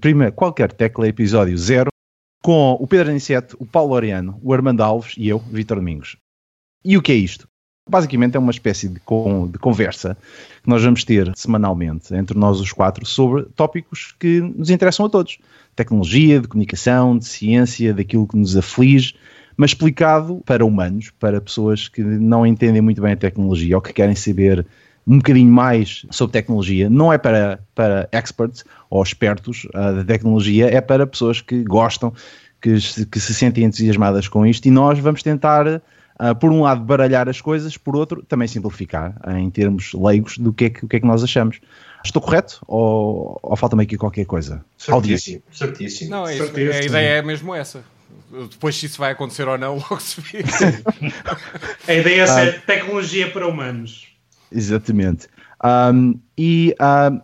Prima qualquer tecla, episódio 0, com o Pedro Aniceto, o Paulo Oriano, o Armando Alves e eu, Vitor Domingos. E o que é isto? Basicamente é uma espécie de, de, conversa que nós vamos ter semanalmente entre nós os quatro sobre tópicos que nos interessam a todos. Tecnologia, de comunicação, de ciência, daquilo que nos aflige, mas explicado para humanos, para pessoas que não entendem muito bem a tecnologia ou que querem saber um bocadinho mais sobre tecnologia. Não é para, para experts ou expertos uh, da tecnologia, é para pessoas que gostam, que, que se sentem entusiasmadas com isto e nós vamos tentar, uh, por um lado, baralhar as coisas, por outro, também simplificar uh, em termos leigos do que é que, o que, é que nós achamos. Estou correto ou, ou falta-me aqui qualquer coisa? Certíssimo, certíssimo. Não, é certíssimo. a ideia é mesmo essa. Depois se isso vai acontecer ou não, logo se vê. a ideia é ser tecnologia para humanos. Exatamente. Um, e,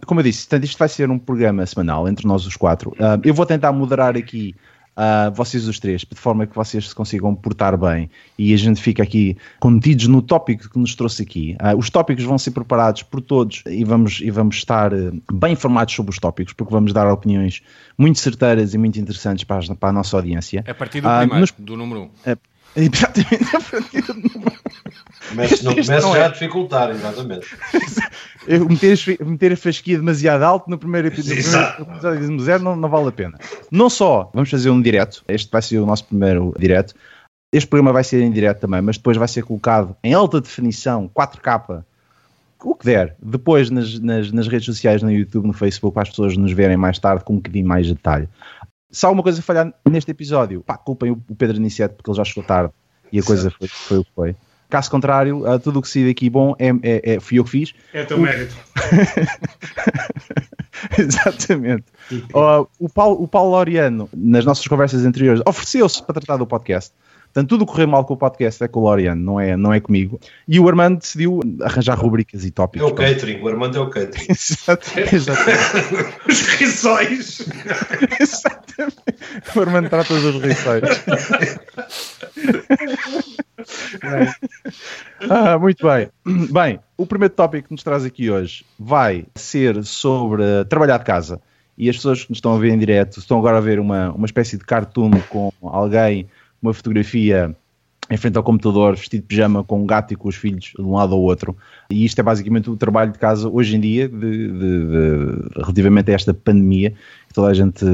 como eu disse, portanto, isto vai ser um programa semanal entre nós os quatro. Uh, eu vou tentar moderar aqui uh, vocês os três, de forma que vocês se consigam portar bem e a gente fica aqui contidos no tópico que nos trouxe aqui. Uh, os tópicos vão ser preparados por todos e vamos, e vamos estar bem informados sobre os tópicos, porque vamos dar opiniões muito certeiras e muito interessantes para a, para a nossa audiência. A partir do primeiro, nos, do número 1. Um. É, exatamente, a partir do número Comece, não comece já é. a dificultar, exatamente. Eu meter, meter a fasquia demasiado alto no primeiro episódio, episódio zero não, não vale a pena. Não só vamos fazer um direto, este vai ser o nosso primeiro direto. Este programa vai ser em direto também, mas depois vai ser colocado em alta definição, 4K, o que der, depois nas, nas, nas, redes sociais, no YouTube, no Facebook, para as pessoas nos verem mais tarde com um bocadinho mais de detalhe. Se há alguma coisa a falhar neste episódio, pá, culpem o Pedro Aniceto porque ele já chegou tarde e a coisa foi, foi o que foi. Caso contrário, tudo o que sai daqui bom é, é, é, fui eu que fiz. É teu o... mérito. Exatamente. O, Paulo, o Paulo Loriano, nas nossas conversas anteriores, ofereceu-se para tratar do podcast. Portanto, tudo correu mal com o podcast é com o Loriano, não é, não é comigo. E o Armando decidiu arranjar rubricas e tópicos. É o catering, o Armando é o catering. Exatamente. Os rissóis. Exatamente. O Armando trata dos rissóis. ah, muito bem. Bem, o primeiro tópico que nos traz aqui hoje vai ser sobre trabalhar de casa. E as pessoas que nos estão a ver em direto estão agora a ver uma, uma espécie de cartoon com alguém, uma fotografia em frente ao computador, vestido de pijama, com um gato e com os filhos de um lado ao outro. E isto é basicamente o trabalho de casa hoje em dia, de, de, de, relativamente a esta pandemia, que toda a gente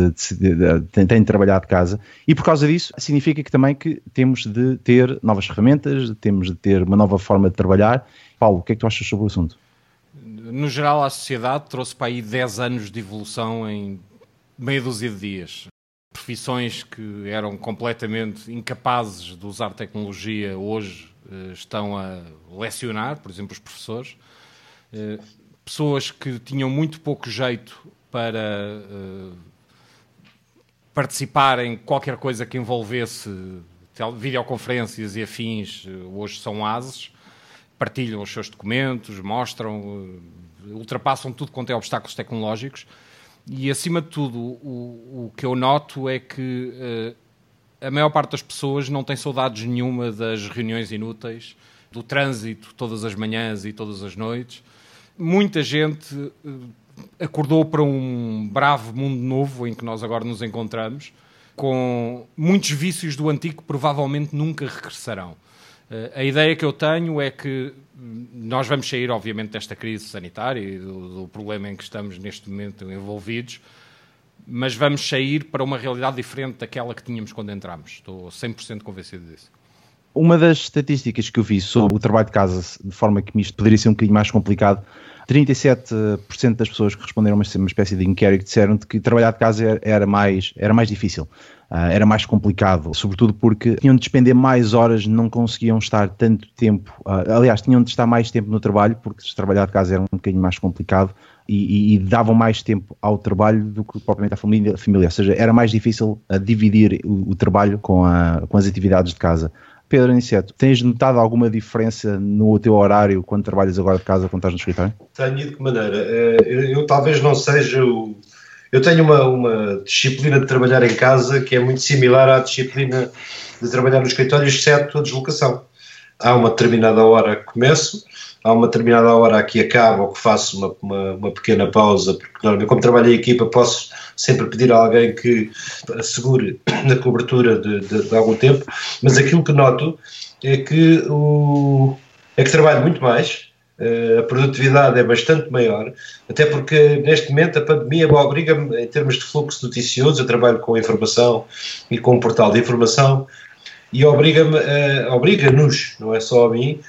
tem, tem de trabalhar de casa. E por causa disso, significa que também que temos de ter novas ferramentas, temos de ter uma nova forma de trabalhar. Paulo, o que é que tu achas sobre o assunto? No geral, a sociedade trouxe para aí 10 anos de evolução em meia dúzia de dias profissões que eram completamente incapazes de usar tecnologia hoje eh, estão a lecionar, por exemplo, os professores. Eh, pessoas que tinham muito pouco jeito para eh, participar em qualquer coisa que envolvesse videoconferências e afins, hoje são ases, partilham os seus documentos, mostram, ultrapassam tudo quanto é obstáculos tecnológicos e acima de tudo, o, o que eu noto é que uh, a maior parte das pessoas não tem saudades nenhuma das reuniões inúteis, do trânsito todas as manhãs e todas as noites. Muita gente uh, acordou para um bravo mundo novo em que nós agora nos encontramos, com muitos vícios do antigo que provavelmente nunca regressarão. Uh, a ideia que eu tenho é que nós vamos sair, obviamente, desta crise sanitária e do, do, problema em que estamos neste momento envolvidos, mas vamos sair para uma realidade diferente daquela que tínhamos quando entramos. Estou 100% convencido disso. Uma das estatísticas que eu vi sobre o trabalho de casa, de forma que isto poderia ser um bocadinho mais complicado, 37% das pessoas que responderam a uma espécie de inquérito disseram que trabalhar de casa era mais, era mais difícil. Uh, era mais complicado, sobretudo porque tinham de despender mais horas, não conseguiam estar tanto tempo, uh, aliás, tinham de estar mais tempo no trabalho, porque se trabalhar de casa era um bocadinho mais complicado e, e, e davam mais tempo ao trabalho do que propriamente à família, família. ou seja, era mais difícil dividir o, o trabalho com, a, com as atividades de casa. Pedro Aniceto, tens notado alguma diferença no teu horário quando trabalhas agora de casa quando estás no escritório? Tenho, de que maneira? Eh, eu, eu talvez não seja o eu tenho uma, uma disciplina de trabalhar em casa que é muito similar à disciplina de trabalhar no escritório, exceto a deslocação. Há uma determinada hora que começo, há uma determinada hora que acabo ou que faço uma, uma, uma, pequena pausa, porque normalmente, como trabalho em equipa, posso sempre pedir a alguém que assegure a cobertura de, de, de algum tempo, mas aquilo que noto é que, o, é que trabalho muito mais, eh, a produtividade é bastante maior, até porque neste momento a pandemia obriga-me, em termos de fluxo noticioso, eu trabalho com informação e com um portal de informação, e obriga-me, obriga-nos, não é só a mim,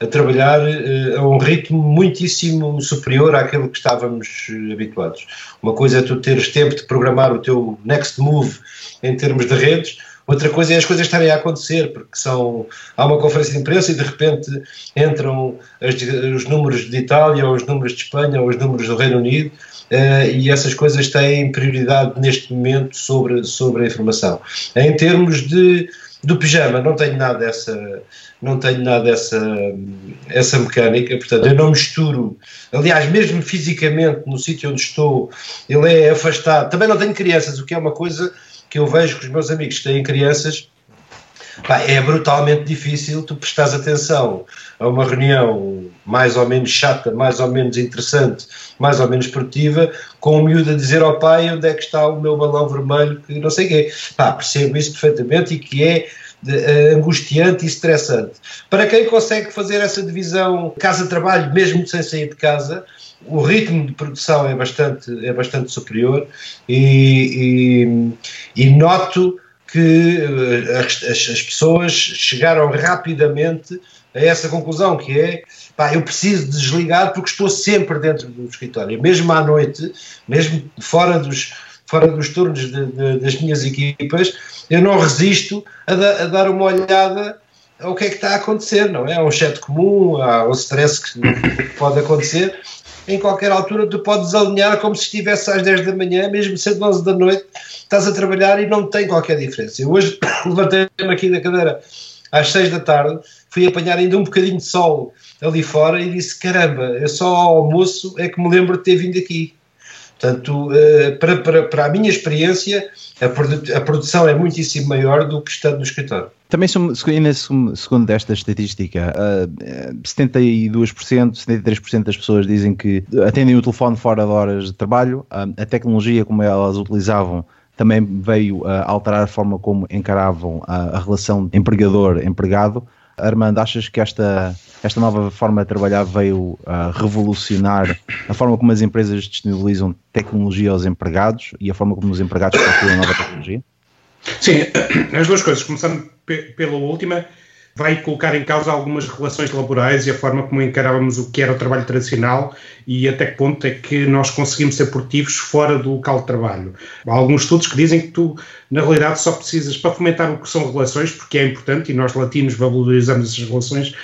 a trabalhar uh, a um ritmo muitíssimo superior àquele que estávamos uh, habituados. Uma coisa é tu teres tempo de programar o teu next move em termos de redes, outra coisa é as coisas estarem a acontecer, porque são, há uma conferência de imprensa e de repente entram as, os números de Itália, ou os números de Espanha, ou os números do Reino Unido, uh, e essas coisas têm prioridade neste momento sobre, sobre a informação. Em termos de do pijama. Não tenho nada dessa não tenho nada essa essa mecânica portanto eu não misturo. Aliás mesmo fisicamente no sítio onde estou ele é afastado. Também não tenho crianças o que é uma coisa que eu vejo que os meus amigos que têm crianças pá, é brutalmente difícil tu prestares atenção a uma reunião mais ou menos chata, mais ou menos interessante, mais ou menos produtiva, com o miúdo a dizer ao pai onde é que está o meu balão vermelho, que não sei o quê. Pá, percebo isso perfeitamente e que é de, uh, angustiante e estressante. Para quem consegue fazer essa divisão casa-trabalho, mesmo sem sair de casa, o ritmo de produção é bastante, é bastante superior e, e, e noto que uh, as, as, pessoas chegaram rapidamente a essa conclusão, que é, pá, eu preciso desligar porque estou sempre dentro do escritório, mesmo à noite, mesmo fora dos, fora dos turnos de, de, das minhas equipas, eu não resisto a, da, a, dar uma olhada ao que é que está a acontecer, não é? Há um chat comum, há um stress que pode acontecer, em qualquer altura tu podes alinhar como se estivesse às 10 da manhã, mesmo sendo 11 da noite, estás a trabalhar e não tem qualquer diferença. Eu hoje levantei-me aqui da cadeira às 6 da tarde, fui apanhar ainda um bocadinho de sol ali fora e disse: caramba, eu só ao almoço é que me lembro de ter vindo aqui. Portanto, eh, para, para, para a minha experiência, a, produ a produção é muitíssimo maior do que estando no escritório. Também, segundo esta estatística, 72%, 73% das pessoas dizem que atendem o telefone fora de horas de trabalho. A tecnologia, como elas utilizavam, também veio a alterar a forma como encaravam a relação empregador-empregado. Armando, achas que esta, esta nova forma de trabalhar veio a revolucionar a forma como as empresas disponibilizam tecnologia aos empregados e a forma como os empregados procuram nova tecnologia? Sim, as duas coisas. Começando pela última, vai colocar em causa algumas relações laborais e a forma como encarávamos o que era o trabalho tradicional e até que ponto é que nós conseguimos ser produtivos fora do local de trabalho. Há alguns estudos que dizem que tu, na realidade, só precisas para fomentar o que são relações, porque é importante e nós latinos valorizamos essas relações,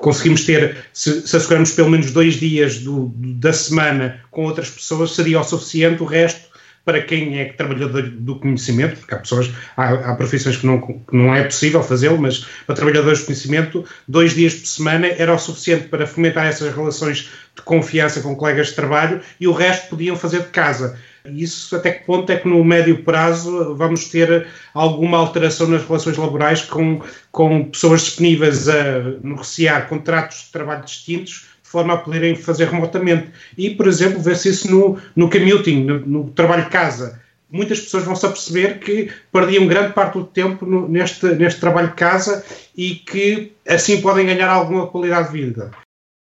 conseguimos ter, se, se assegurarmos pelo menos dois dias do, da semana com outras pessoas, seria o suficiente, o resto para quem é trabalhador do conhecimento, porque há pessoas, há, há profissões que não, que não é possível fazê-lo, mas para trabalhadores de conhecimento, dois dias por semana era o suficiente para fomentar essas relações de confiança com colegas de trabalho e o resto podiam fazer de casa. Isso até que ponto é que no médio prazo vamos ter alguma alteração nas relações laborais com, com pessoas disponíveis a negociar contratos de trabalho distintos de forma a poderem fazer remotamente. E, por exemplo, ver-se isso no, no commuting, no, no trabalho de casa. Muitas pessoas vão-se a perceber que perdiam grande parte do tempo no, neste, neste trabalho de casa e que assim podem ganhar alguma qualidade de vida.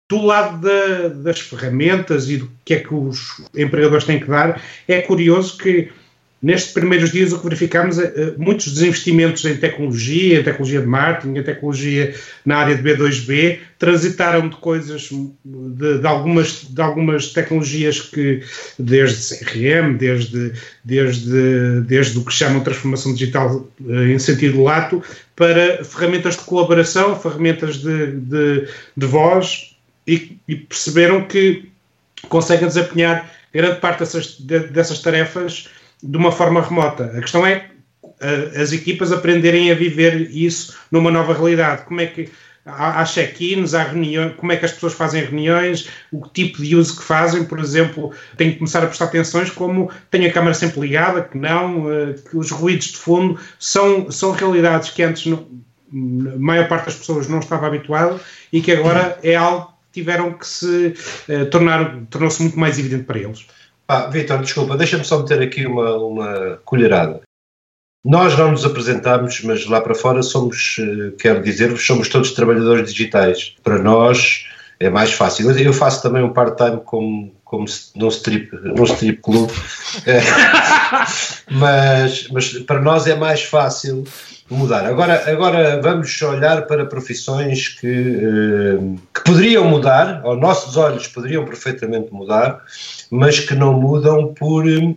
Do lado da, das ferramentas e do que é que os empregadores têm que dar, é curioso que Nestes primeiros dias, o que verificamos é uh, muitos desinvestimentos em tecnologia, em tecnologia de marketing, em tecnologia na área de B2B, transitaram de coisas, de, de, algumas, de algumas tecnologias que, desde CRM, desde, desde, desde o que chamam transformação digital uh, em sentido lato, para ferramentas de colaboração, ferramentas de, de, de voz, e, e perceberam que conseguem desempenhar grande parte dessas, dessas tarefas de uma forma remota. A questão é as equipas aprenderem a viver isso numa nova realidade. Como é que há, check-ins, há reuniões, como é que as pessoas fazem reuniões, o tipo de uso que fazem, por exemplo, tem que começar a prestar atenções como tem a câmara sempre ligada, que não, uh, que os ruídos de fundo são, são realidades que antes não, a maior parte das pessoas não estava habituada e que agora é algo tiveram que se uh, tornar, tornou-se muito mais evidente para eles. Ah, Vitor, desculpa, deixa-me só meter aqui uma, uma colherada. Nós não nos apresentamos, mas lá para fora somos, eh, quero dizer-vos, somos todos trabalhadores digitais. Para nós é mais fácil. Eu faço também um part-time como, como num strip, num strip club, é, mas, mas para nós é mais fácil mudar. Agora, agora vamos olhar para profissões que, eh, que poderiam mudar, aos nossos olhos poderiam perfeitamente mudar, mas que não mudam por, ou,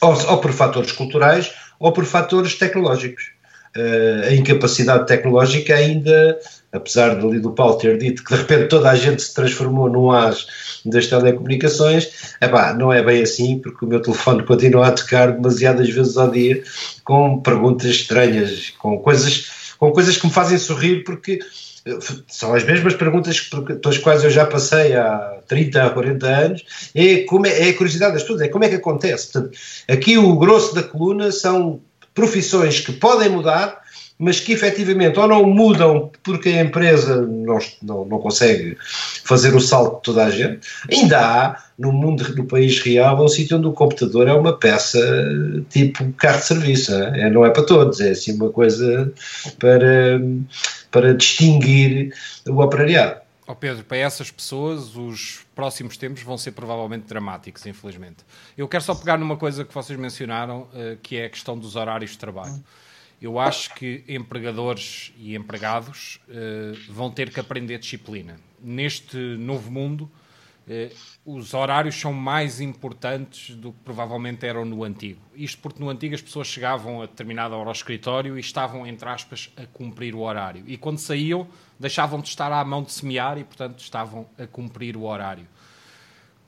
ou por fatores culturais ou por fatores tecnológicos. Uh, a incapacidade tecnológica ainda, apesar de, do Paulo ter dito que de repente toda a gente se transformou no as das telecomunicações, epá, não é bem assim, porque o meu telefone continua a tocar demasiadas vezes ao dia com perguntas estranhas, com coisas, com coisas que me fazem sorrir, porque eh, são as mesmas perguntas pelas quais eu já passei há 30, 40 anos, é, como é, é a curiosidade das pessoas, é como é que acontece. Portanto, aqui o grosso da coluna são profissões que podem mudar, mas que efetivamente ou não mudam porque a empresa não, não, não consegue fazer o salto de toda a gente. Ainda há, no mundo do país real, um sítio onde o computador é uma peça tipo carro de serviço. Não é, não é para todos, é assim uma coisa para, para distinguir o operariado. Oh Pedro, para essas pessoas, os próximos tempos vão ser provavelmente dramáticos, infelizmente. Eu quero só pegar numa coisa que vocês mencionaram, uh, que é a questão dos horários de trabalho. Eu acho que empregadores e empregados uh, vão ter que aprender disciplina. Neste novo mundo, uh, os horários são mais importantes do que provavelmente eram no antigo. Isto porque no antigo as pessoas chegavam a determinada hora ao escritório e estavam, entre aspas, a cumprir o horário. E quando saíam, deixavam de estar à mão de semear e, portanto, estavam a cumprir o horário.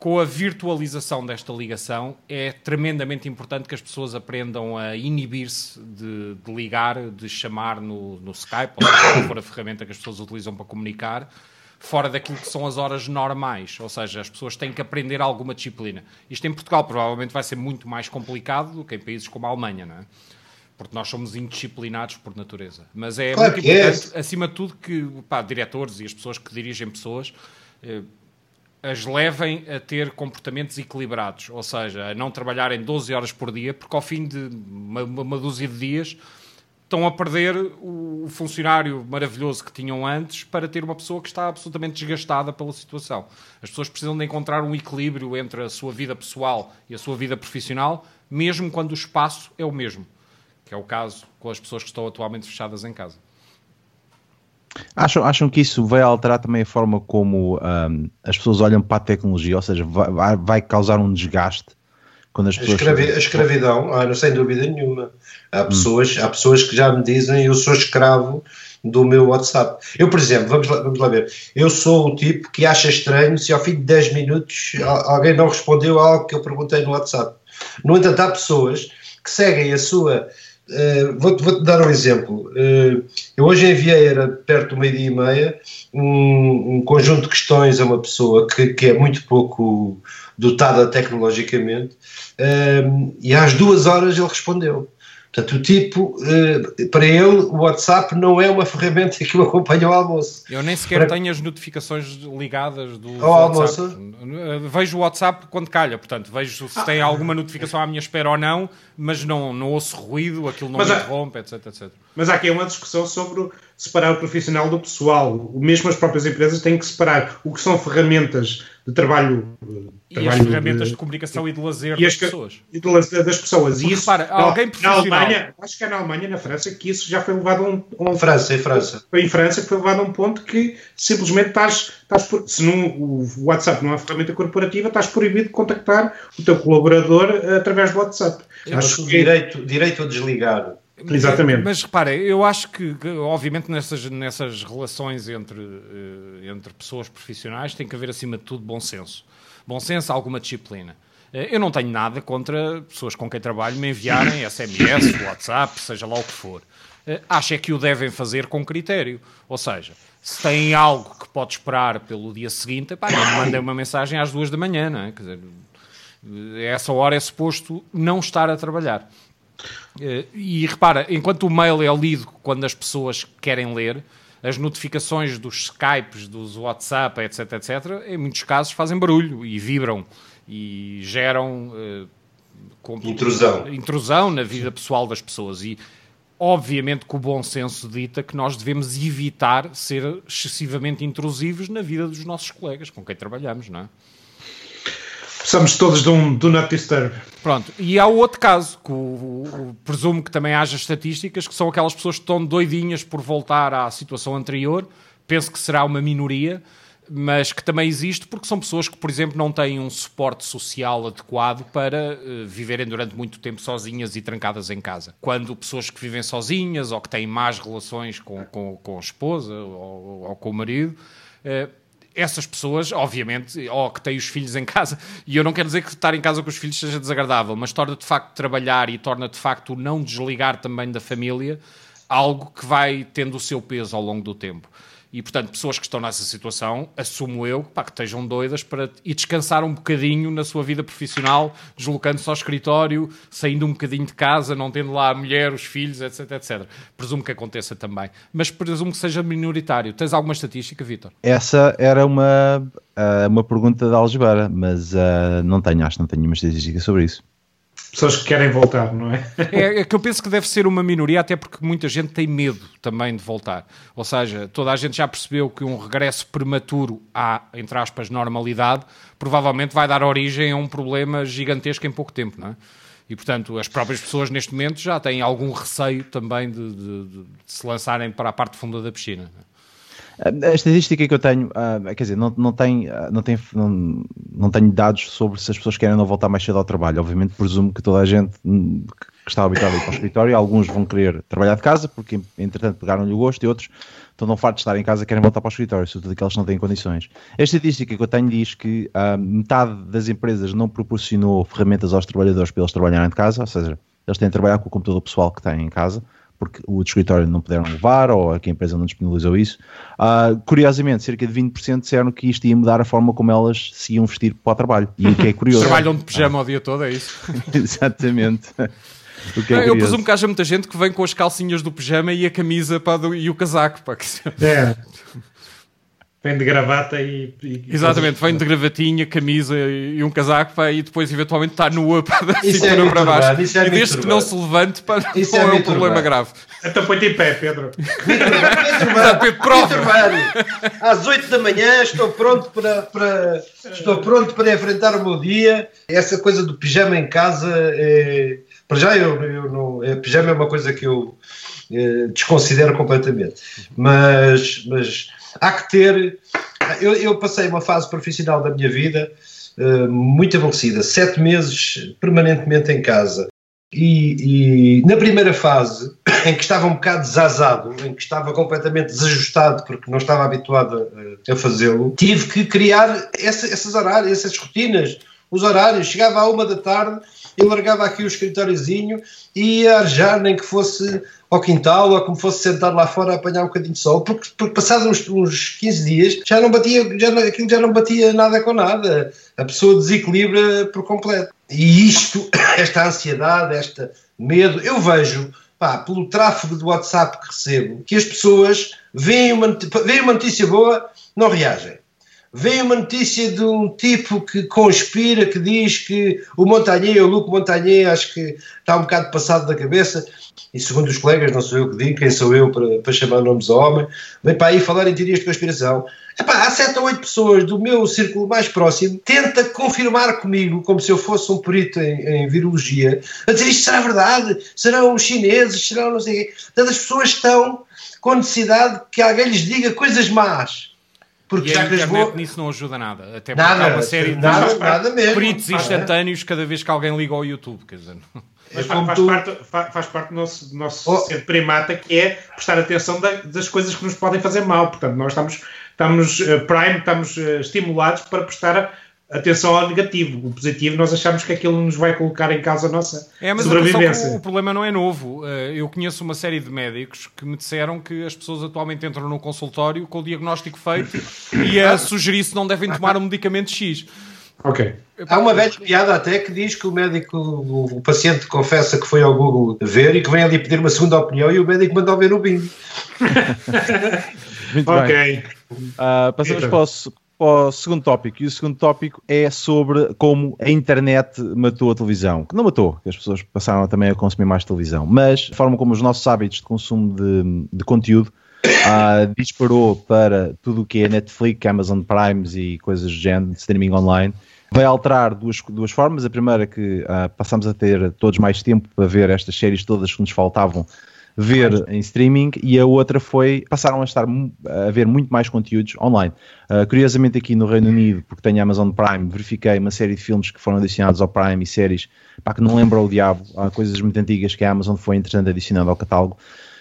Com a virtualização desta ligação, é tremendamente importante que as pessoas aprendam a inibir-se de, de, ligar, de chamar no, no Skype, ou seja, for a ferramenta que as pessoas utilizam para comunicar, fora daquilo que são as horas normais, ou seja, as pessoas têm que aprender alguma disciplina. Isto em Portugal provavelmente vai ser muito mais complicado do que em países como a Alemanha, não é? Porque nós somos indisciplinados por natureza. Mas é claro muito importante, é. acima de tudo, que pá, diretores e as pessoas que dirigem pessoas eh, as levem a ter comportamentos equilibrados, ou seja, a não trabalharem 12 horas por dia, porque ao fim de uma, uma dúzia de dias estão a perder o funcionário maravilhoso que tinham antes para ter uma pessoa que está absolutamente desgastada pela situação. As pessoas precisam de encontrar um equilíbrio entre a sua vida pessoal e a sua vida profissional, mesmo quando o espaço é o mesmo, que é o caso com as pessoas que estão atualmente fechadas em casa. Acham, acham que isso vai alterar também a forma como um, as pessoas olham para a tecnologia, ou seja, vai, vai causar um desgaste quando as pessoas. A, escravi a escravidão, ah, sem dúvida nenhuma. Há hum. pessoas, há pessoas que já me dizem eu sou escravo do meu WhatsApp. Eu, por exemplo, vamos lá, vamos lá ver, eu sou o tipo que acha estranho se ao fim de 10 minutos alguém não respondeu a algo que eu perguntei no WhatsApp. No entanto, há pessoas que seguem a sua. Uh, Vou-te vou dar um exemplo. Uh, eu hoje enviei, era perto do meio-dia e meia, um, um, conjunto de questões a uma pessoa que, que é muito pouco dotada tecnologicamente, uh, e às duas horas ele respondeu. Portanto, o tipo, eh, para ele, o WhatsApp não é uma ferramenta que o acompanha ao almoço. Eu nem sequer para... tenho as notificações ligadas do ao WhatsApp. almoço. Vejo o WhatsApp quando calha, portanto, vejo se ah. tem alguma notificação à minha espera ou não, mas não, não ouço ruído, aquilo não mas me interrompe, etc, etc. Mas há aqui uma discussão sobre separar o profissional do pessoal. Mesmo as próprias empresas têm que separar o que são ferramentas de trabalho. E trabalho as ferramentas de, de comunicação e de lazer das pessoas. E de lazer das pessoas. E isso, repara, alguém na Alemanha, acho que é na Alemanha, na França, que isso já foi levado a um. um França, em França. Em França, foi levado a um ponto que simplesmente estás. estás por, se não, o WhatsApp não é uma ferramenta corporativa, estás proibido de contactar o teu colaborador através do WhatsApp. Eu acho que direito, direito a desligar Exatamente. Mas repare, eu acho que, obviamente, nessas, nessas relações entre, eh, entre pessoas profissionais tem que haver, acima de tudo, bom senso. Bom senso, alguma disciplina. Eh, eu não tenho nada contra pessoas com quem trabalho me enviarem SMS, WhatsApp, seja lá o que for. Eh, acho é que o devem fazer com critério. Ou seja, se têm algo que pode esperar pelo dia seguinte, pá, não me mandem uma mensagem às duas da manhã, não é? Quer dizer, essa hora é suposto não estar a trabalhar. Eh, e repara, enquanto o mail é lido quando as pessoas querem ler, as notificações dos Skypes, dos WhatsApp, etc, etc, em muitos casos fazem barulho e vibram e geram uh, intrusão. intrusão na vida pessoal das pessoas. E obviamente que o bom senso dita que nós devemos evitar ser excessivamente intrusivos na vida dos nossos colegas com quem trabalhamos, não é? Somos todos de um do not disturb. Pronto, e há outro caso, que o, o, presumo que também haja estatísticas, que são aquelas pessoas que estão doidinhas por voltar à situação anterior, penso que será uma minoria, mas que também existe porque são pessoas que, por exemplo, não têm um suporte social adequado para uh, viverem durante muito tempo sozinhas e trancadas em casa. Quando pessoas que vivem sozinhas ou que têm más relações com, com, com a esposa ou, ou com o marido, uh, essas pessoas, obviamente, ou que têm os filhos em casa, e eu não quero dizer que estar em casa com os filhos seja desagradável, mas torna de facto trabalhar e torna de facto não desligar também da família algo que vai tendo o seu peso ao longo do tempo. E, portanto, pessoas que estão nessa situação, assumo eu, pá, que estejam doidas para ir descansar um bocadinho na sua vida profissional, deslocando-se ao escritório, saindo um bocadinho de casa, não tendo lá a mulher, os filhos, etc, etc. Presumo que aconteça também. Mas presumo que seja minoritário. Tens alguma estatística, Vitor? Essa era uma, uh, uma pergunta da Algebara, mas uh, não tenho, acho que não tenho nenhuma estatística sobre isso pessoas que querem voltar, não é? é? É que eu penso que deve ser uma minoria, até porque muita gente tem medo também de voltar. Ou seja, toda a gente já percebeu que um regresso prematuro à, entre aspas, normalidade, provavelmente vai dar origem a um problema gigantesco em pouco tempo, não é? E, portanto, as próprias pessoas neste momento já têm algum receio também de, de, de se lançarem para a parte funda da piscina. Não é? A estatística que eu tenho, uh, quer dizer, não, não, tem, uh, não, tem, não, não tenho dados sobre se as pessoas querem não voltar mais cedo ao trabalho. Obviamente, presumo que toda a gente hum, que está habituada para o escritório, alguns vão querer trabalhar de casa, porque entretanto pegaram-lhe o gosto, e outros estão não fartos de estar em casa querem voltar para o escritório, sobretudo aqueles que não têm condições. A estatística que eu tenho diz que uh, metade das empresas não proporcionou ferramentas aos trabalhadores para eles trabalharem de casa, ou seja, eles têm de trabalhar com o computador pessoal que têm em casa porque o escritório não puderam levar ou que a empresa não disponibilizou isso. Uh, curiosamente, cerca de 20% disseram que isto ia mudar a forma como elas se iam vestir para o trabalho. E o que é curioso. Trabalham de pijama ah. o dia todo, é isso? Exatamente. É eu presumo que haja muita gente que vem com as calcinhas do pijama e a camisa pá, do, e o casaco. Pá, que... É. Vem de gravata e. e Exatamente, vem de gravatinha, camisa e um casaco pá, e depois eventualmente está nua para da cintura é para baixo. Isso é e desde que não se levante, pá, isso não é, é um problema grave. Então põe-te em pé, Pedro. Pedro, prova. Às 8 da manhã estou pronto para, para, estou pronto para enfrentar o meu dia. Essa coisa do pijama em casa, é, para já eu, eu não. É, pijama é uma coisa que eu é, desconsidero completamente. Mas. mas há que ter. Eu, eu passei uma fase profissional da minha vida uh, muito aborrecida, sete meses permanentemente em casa. E, e, na primeira fase, em que estava um bocado desazado, em que estava completamente desajustado porque não estava habituado a, a fazê-lo, tive que criar essa, esses horários, essas rotinas, os horários. Chegava à uma da tarde, eu largava aqui o escritóriozinho e ia arejar, nem que fosse ao quintal ou como fosse sentar lá fora a apanhar um bocadinho de sol, porque, porque passados uns, uns 15 dias já não batia, já, aquilo já não batia nada com nada. A pessoa desequilibra por completo. E isto, esta ansiedade, este medo, eu vejo pá, pelo tráfego de WhatsApp que recebo, que as pessoas veem uma, veem uma notícia boa, não reagem vem uma notícia de um tipo que conspira, que diz que o Montagnier, o Luco Montagnier, acho que está um bocado passado da cabeça, e segundo os colegas, não sou eu que digo, quem sou eu para, para chamar nomes ao homem, vem para aí falar em teorias de conspiração. Epá, há sete ou oito pessoas do meu círculo mais próximo tenta confirmar comigo, como se eu fosse um perito em, em virologia, a dizer isto será verdade, serão os chineses, serão não sei o quê. As pessoas estão com necessidade que alguém lhes diga coisas más porque e a internet vou... nisso não ajuda nada. Até porque nada, há uma série nada, de nada mesmo, peritos instantâneos cada vez que alguém liga ao YouTube. Quer dizer, Mas faz, faz, tu... parte, faz, parte do nosso, nosso oh. ser primata que é prestar atenção das coisas que nos podem fazer mal. Portanto, nós estamos, estamos uh, prime, estamos uh, estimulados para prestar atenção ao negativo. O positivo, nós achamos que aquilo nos vai colocar em causa a nossa é, mas sobrevivência. O, o problema não é novo. Eh, eu conheço uma série de médicos que me disseram que as pessoas atualmente entram no consultório com o diagnóstico feito e a sugerir se não devem tomar um medicamento X. Ok. Há uma velha piada até que diz que o médico, o, paciente confessa que foi ao Google ver e que vem ali pedir uma segunda opinião e o médico mandou ver o bingo. Muito Ok. bem. Ah, passamos Então. para o, para o segundo tópico. E o segundo tópico é sobre como a internet matou a televisão. Que não matou, que as pessoas passaram também a consumir mais televisão, mas a forma como os nossos hábitos de consumo de, de conteúdo ah, disparou para tudo o que é Netflix, Amazon Primes e coisas do género, streaming online. Vai alterar duas, duas formas. A primeira é que ah, passamos a ter todos mais tempo para ver estas séries todas que nos faltavam ver em streaming e a outra foi passaram a estar a ver muito mais conteúdos online. Uh, curiosamente aqui no Reino Unido, porque tenho a Amazon Prime, verifiquei uma série de filmes que foram adicionados ao Prime e séries pá, que não lembram o diabo, há coisas muito antigas que a Amazon foi entretanto adicionando ao catálogo.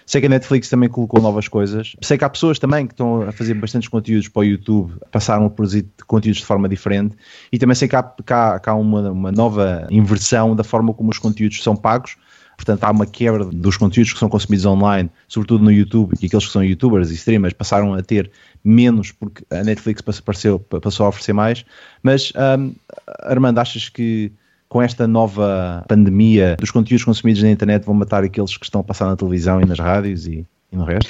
Sei que a Netflix também colocou novas coisas. Sei que há pessoas também que estão a fazer bastantes conteúdos para o YouTube, passaram a produzir conteúdos de forma diferente. E também sei que há, que há, que há uma, uma nova inversão da forma como os conteúdos são pagos. Portanto, há uma quebra dos conteúdos que são consumidos online, sobretudo no YouTube, que aqueles que são youtubers e streamers passaram a ter menos porque a Netflix passou, passou a oferecer mais. Mas, hum, Armando, achas que com esta nova pandemia dos conteúdos consumidos na internet vão matar aqueles que estão a passar na televisão e nas rádios e, e no resto?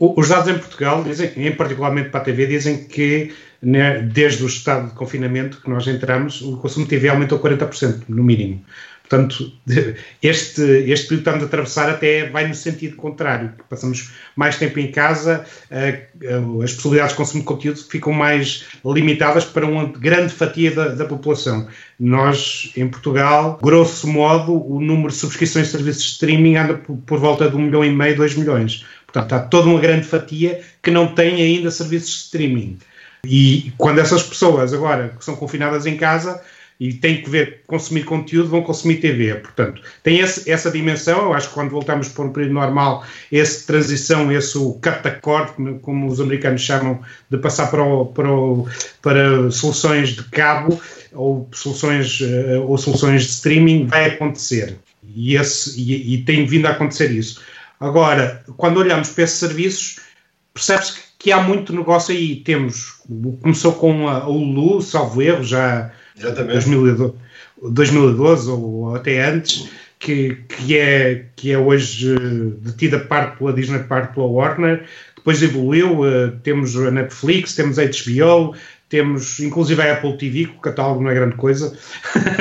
Os dados em Portugal dizem, em particularmente para a TV, dizem que né, desde o estado de confinamento que nós entramos, o consumo de TV aumentou 40%, no mínimo. Portanto, este, este período que estamos a atravessar até vai no sentido contrário, passamos mais tempo em casa, eh, eh, as possibilidades de consumo de conteúdo ficam mais limitadas para uma grande fatia da, da população. Nós, em Portugal, grosso modo, o número de subscrições de serviços de streaming anda por, volta de um milhão e meio, dois milhões. Portanto, há toda uma grande fatia que não tem ainda serviços de streaming. E quando essas pessoas agora que são confinadas em casa e têm que ver, consumir conteúdo, vão consumir TV. Portanto, tem esse- essa dimensão. Eu acho que quando voltamos para um período normal, essa transição, esse o cut the cord, como, os americanos chamam, de passar para, o- para, o- para soluções de cabo ou soluções, eh, ou soluções de streaming, vai acontecer. E, esse, e, e tem vindo a acontecer isso. Agora, quando olhamos para esses serviços, percebe-se que- há muito negócio aí. Temos, começou com a, Hulu, salvo erro, já Exatamente. 2012, 2012 ou até antes, que, que, é, que é hoje eh, detida parte pela Disney, parte pela Warner. Depois evoluiu, eh, temos a Netflix, temos a HBO, temos inclusive a Apple TV, que o catálogo não é grande coisa.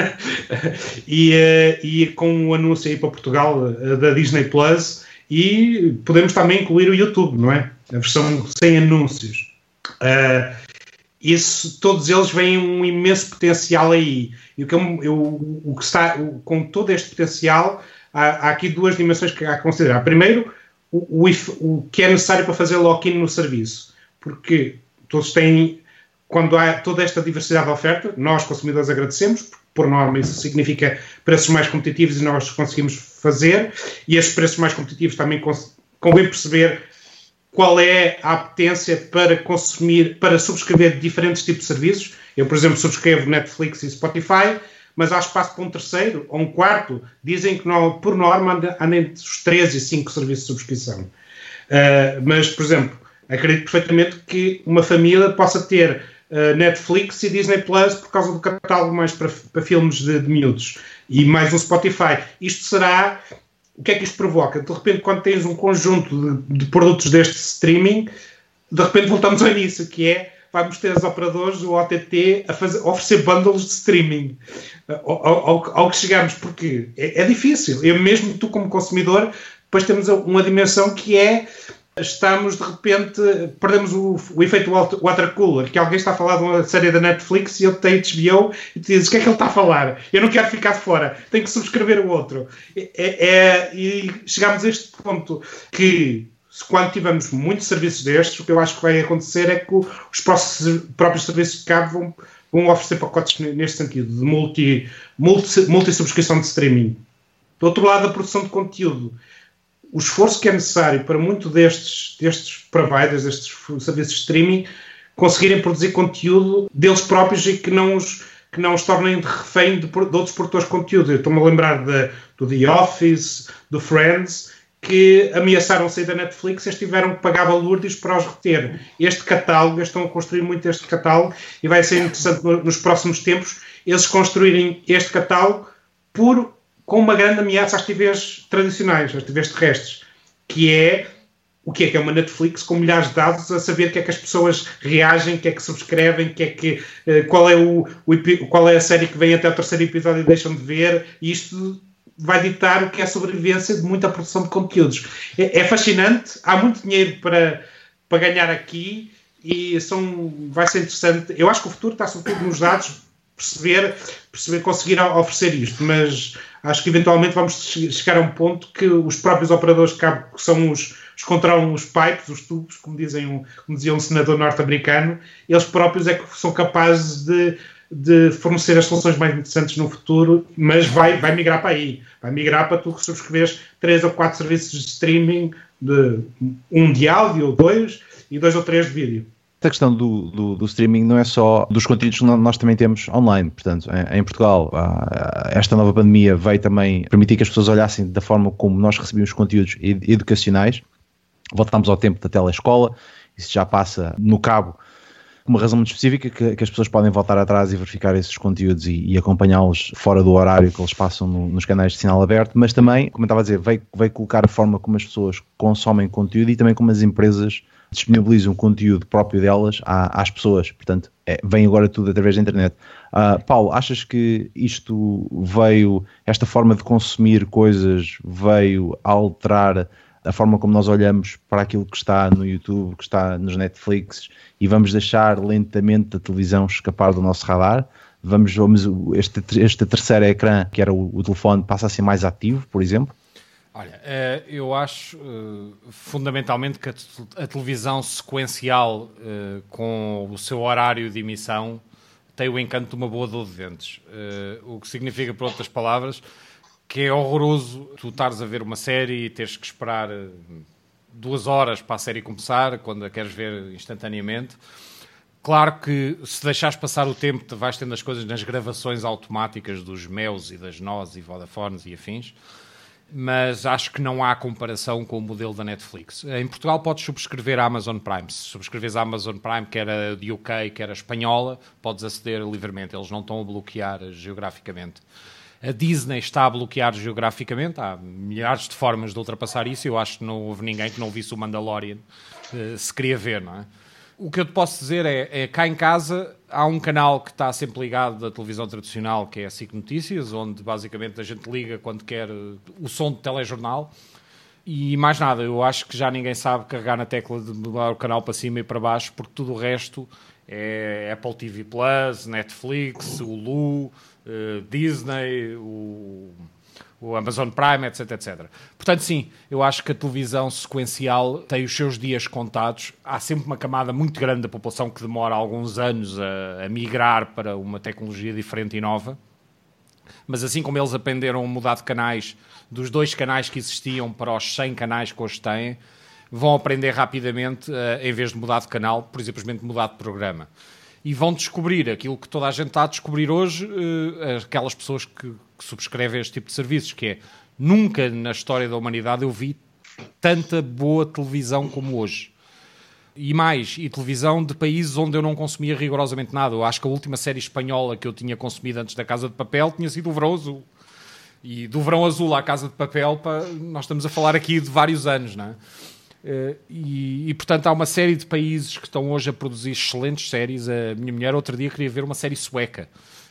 e, eh, e com o anúncio aí para Portugal da Disney Plus, e podemos também incluir o YouTube, não é? A versão sem anúncios. Eh, isso, todos eles veem um imenso potencial aí. E o que, eu, o que está, com todo este potencial, há, há aqui duas dimensões que há que considerar. Primeiro, o, o if- o que é necessário para fazer lock-in no serviço. Porque todos têm, quando há toda esta diversidade de oferta, nós consumidores agradecemos, porque por norma isso significa preços mais competitivos e nós conseguimos fazer, e esses preços mais competitivos também convém perceber qual é a apetência para consumir, para subscrever diferentes tipos de serviços. Eu, por exemplo, subscrevo Netflix e Spotify, mas há espaço para um terceiro ou um quarto. Dizem que, não, por norma, anda, anda entre os 3 e 5 serviços de subscrição. Uh, mas, por exemplo, acredito perfeitamente que uma família possa ter uh, Netflix e Disney Plus por causa do catálogo mais para, para filmes de, de miúdos e mais um Spotify. Isto será. O que é que isto provoca? De repente, quando tens um conjunto de, de produtos deste streaming, de repente voltamos ao início, que é vamos ter os operadores, o OTT, a, fazer, a oferecer bundles de streaming. Ao, ao, ao que chegamos, porque é, é, difícil. Eu mesmo, tu como consumidor, depois temos uma dimensão que é estamos de repente, perdemos o, o efeito water cooler, que alguém está a falar de uma série da Netflix e eu tenho HBO e tu dizes o que é que ele está a falar? Eu não quero ficar fora, tenho que subscrever o outro. É, é, e chegamos a este ponto que quando tivermos muitos serviços destes, o que eu acho que vai acontecer é que os próprios serviços de cabo vão, vão oferecer pacotes neste sentido, de multi, multi, multi subscrição de streaming. Do outro lado, a produção de conteúdo o esforço que é necessário para muito destes, destes providers, destes serviços de streaming, conseguirem produzir conteúdo deles próprios e que não os, que não os tornem de refém de, de outros produtores de conteúdo. Eu estou-me a lembrar de, do The Office, do Friends, que ameaçaram sair da Netflix, eles tiveram que pagar valores para os reter. Este catálogo, eles estão a construir muito este catálogo e vai ser interessante nos próximos tempos eles construírem este catálogo por, com uma grande ameaça às TVs tradicionais, às TVs terrestres, que é o que é que é uma Netflix com milhares de dados a saber que é que as pessoas reagem, que é que subscrevem, que é que, eh, qual, é o, o, qual é a série que vem até o terceiro episódio e deixam de ver, e isto vai ditar o que é a sobrevivência de muita produção de conteúdos. É, é fascinante, há muito dinheiro para, para ganhar aqui e são, vai ser interessante. Eu acho que o futuro está sobretudo nos dados, perceber, perceber conseguir oferecer isto, mas acho que eventualmente vamos chegar a um ponto que os próprios operadores de cabo, que são os, os controlam os pipes, os tubos, como, dizem um, como dizia um senador norte-americano, eles próprios é que são capazes de de fornecer as soluções mais interessantes no futuro, mas vai, vai migrar para aí. Vai migrar para tu subscreveres três ou quatro serviços de streaming, de um de áudio ou dois, e dois ou três de vídeo. Esta questão do, do, do, streaming não é só dos conteúdos que nós também temos online. Portanto, em, Portugal, esta nova pandemia veio também permitir que as pessoas olhassem da forma como nós recebíamos conteúdos educacionais. Voltámos ao tempo da telescola, isso já passa no cabo uma razão muito específica que, que, as pessoas podem voltar atrás e verificar esses conteúdos e, e acompanhá-los fora do horário que eles passam no, nos canais de sinal aberto, mas também, como eu estava a dizer, veio, veio colocar a forma como as pessoas consomem conteúdo e também como as empresas disponibilizam conteúdo próprio delas às pessoas. Portanto, é, vem agora tudo através da internet. Uh, Paulo, achas que isto veio, esta forma de consumir coisas veio alterar a forma como nós olhamos para aquilo que está no YouTube, que está nos Netflix e vamos deixar lentamente a televisão escapar do nosso radar. Vamos, vamos este, este terceiro ecrã, que era o, o telefone, passa a ser mais ativo, por exemplo? Olha, eh, eu acho eh, fundamentalmente que a televisão sequencial eh, com o seu horário de emissão tem o encanto de uma boa dor de dentes. O que significa, por outras palavras, que é horroroso tu estares a ver uma série e teres que esperar eh, duas horas para a série começar, quando a queres ver instantaneamente. Claro que se deixares passar o tempo, vais tendo as coisas nas gravações automáticas dos meus e das nós e Vodafones e afins, mas acho que não há comparação com o modelo da Netflix. Em Portugal podes subscrever a Amazon Prime. Se subscreves a Amazon Prime, que era de UK, que era espanhola, podes aceder livremente. Eles não estão a bloquear geograficamente. A Disney está a bloquear geograficamente, há milhares de formas de ultrapassar isso. Eu acho que não houve ninguém que não visse o Mandalorian uh, se queria ver, não é? O que eu te posso dizer é, é, cá em casa há um canal que está sempre ligado da televisão tradicional, que é a SIC Notícias, onde basicamente a gente liga quando quer eh, o som de telejornal. E mais nada, eu acho que já ninguém sabe carregar na tecla de mudar o canal para cima e para baixo, porque tudo o resto é Apple TV Plus, Netflix, Hulu, uh, Disney, o, o, Amazon Prime, etc, etc. Portanto, sim, eu acho que a televisão sequencial tem os seus dias contados. Há sempre uma camada muito grande da população que demora alguns anos a, a migrar para uma tecnologia diferente e nova. Mas assim como eles aprenderam a mudar de canais dos dois canais que existiam para os 100 canais que hoje têm, vão aprender rapidamente, uh, em vez de mudar de canal, por simplesmente mudar de programa e vão descobrir aquilo que toda a gente está a descobrir hoje, uh, aquelas pessoas que, que, subscrevem este tipo de serviços, que é nunca na história da humanidade eu vi tanta boa televisão como hoje. E mais, e televisão de países onde eu não consumia rigorosamente nada. Eu acho que a última série espanhola que eu tinha consumido antes da Casa de Papel tinha sido o Verão Azul. E do Verão Azul à Casa de Papel, nós estamos a falar aqui de vários anos, não é? Uh, e, e, portanto há uma série de países que estão hoje a produzir excelentes séries. A minha mulher outro dia queria ver uma série sueca.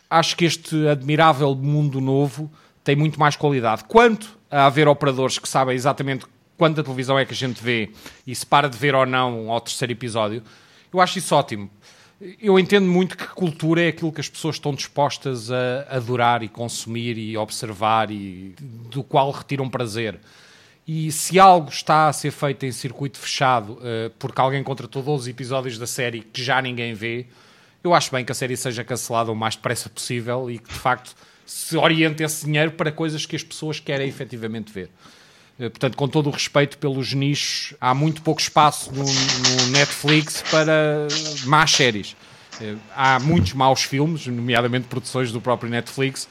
Acho que este admirável mundo novo tem muito mais qualidade. Quanto a haver operadores que sabem exatamente quanta televisão é que a gente vê e se para de ver ou não ao terceiro episódio, eu acho isso ótimo. Eu entendo muito que cultura é aquilo que as pessoas estão dispostas a adorar e consumir e observar e do qual retiram prazer. E se algo está a ser feito em circuito fechado, uh, porque alguém contratou 12 episódios da série que já ninguém vê, eu acho bem que a série seja cancelada o mais depressa possível e que de facto se oriente esse dinheiro para coisas que as pessoas querem efetivamente ver. Uh, portanto, com todo o respeito pelos nichos, há muito pouco espaço no, no Netflix para más séries. Uh, há muitos maus filmes, nomeadamente produções do próprio Netflix,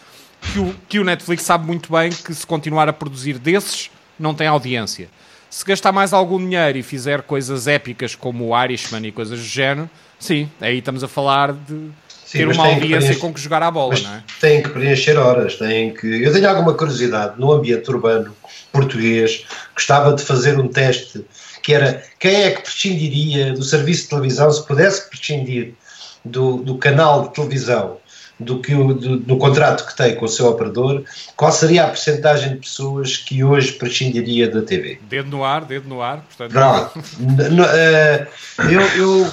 que o, que o Netflix sabe muito bem que se continuar a produzir desses não tem audiência. Se gastar mais algum dinheiro e fizer coisas épicas como o Irishman e coisas do género, sim, aí estamos a falar de Sim, ter uma tem audiência com que jogar à bola, não é? têm que preencher horas, têm que. Eu tenho alguma curiosidade no ambiente urbano português, gostava de fazer um teste que era quem é que prescindiria do serviço de televisão se pudesse prescindir do, do canal de televisão do que o, do, do contrato que tem com o seu operador, qual seria a percentagem de pessoas que hoje prescindiria da TV? Dedo no ar, dedo no ar, portanto. Pronto. Eh, eu, eu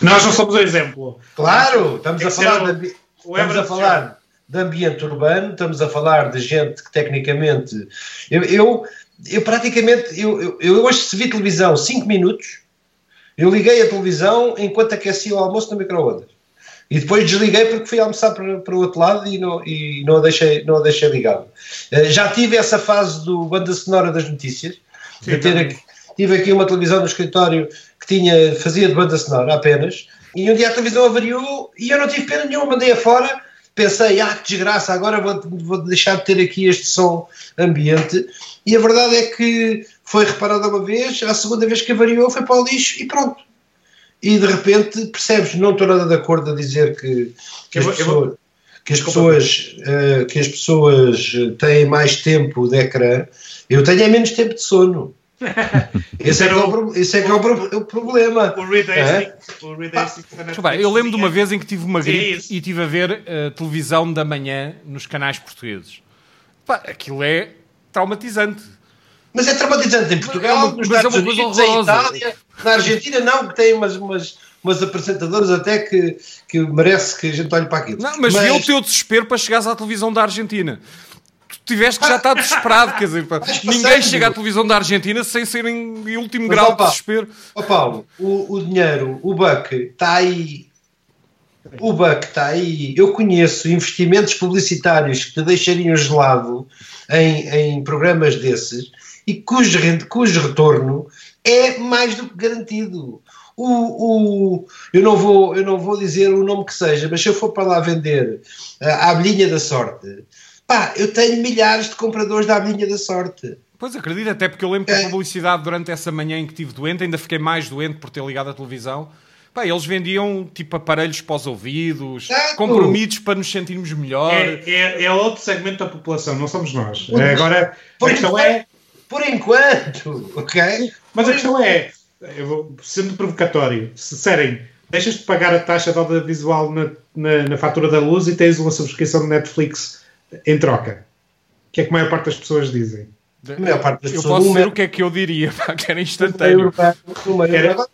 Nós não somos o exemplo. Claro, estamos a falar, o- de, o estamos a falar de ambiente urbano, estamos a falar de gente que tecnicamente. Eu, eu, eu praticamente. Eu, eu, eu hoje, se vi televisão 5 minutos, eu liguei a televisão enquanto aquecia o almoço no micro-ondas. E depois desliguei porque fui almoçar para, para o outro lado e não, e não, a, deixei, não a deixei ligado. Eh, Já tive essa fase do banda sonora das notícias, Sim, aqui, tive aqui uma televisão no escritório que tinha, fazia de banda sonora apenas, e um dia a televisão avariou e eu não tive pena nenhuma, mandei afora, pensei, ah, que desgraça, agora vou, vou deixar de ter aqui este som ambiente, e a verdade é que foi reparada uma vez, a segunda vez que avariou foi para o lixo e pronto. E de repente percebes, não estou nada de acordo a dizer que, que as vou- eu vou- pessoas, que as pessoas, eh, que as pessoas eh, têm mais tempo de ecrã, eu tenho é menos tempo de sono. Esse é que é o, pro- esse é que é o pro- o problema. O Reed É? Deixa eu lembro de uma vez em que tive uma é gripe isso. e estive a ver eh, televisão da manhã nos canais portugueses. Pá, aquilo é traumatizante. Mas é traumatizante em Portugal, É uma- nos mas é Estados coisa Unidos, em. Itália, na Argentina não, que tem umas, umas, umas apresentadoras até que, que merece que a gente olhe para aquilo. Não, mas, vê o teu desespero para chegares à televisão da Argentina. Tu tiveste que já estar desesperado, quer dizer, pá, Mas ninguém chega à televisão da Argentina sem ser em, em último Mas, grau de opa, desespero. Ó Paulo, o, o dinheiro, o buck está aí. O buck está aí. Eu conheço investimentos publicitários que te deixariam gelado em, em programas desses e cujo, rende- cujo retorno é mais do que garantido. O, o, eu, não vou, eu não vou dizer o nome que seja, mas se eu for para lá vender a abelhinha da sorte, pá, eu tenho milhares de compradores da abelhinha da sorte. Pois acredito, até porque eu lembro que a É. publicidade durante essa manhã em que estive doente, ainda fiquei mais doente por ter ligado a televisão. Pá, eles vendiam tipo aparelhos para os ouvidos, Exato. compromissos para nos sentirmos melhor. É, é, é outro segmento da população, não somos nós. Por- Agora, a questão é. Por enquanto, ok? Mas a questão é, eu vou, sendo provocatório, se disserem deixas de pagar a taxa de audiovisual na, na, na fatura da luz e tens uma subscrição de Netflix em troca. O que é que a maior parte das pessoas dizem? A maior parte das eu pessoas posso dizer o que é que eu diria, pá, que era instantâneo. Era-.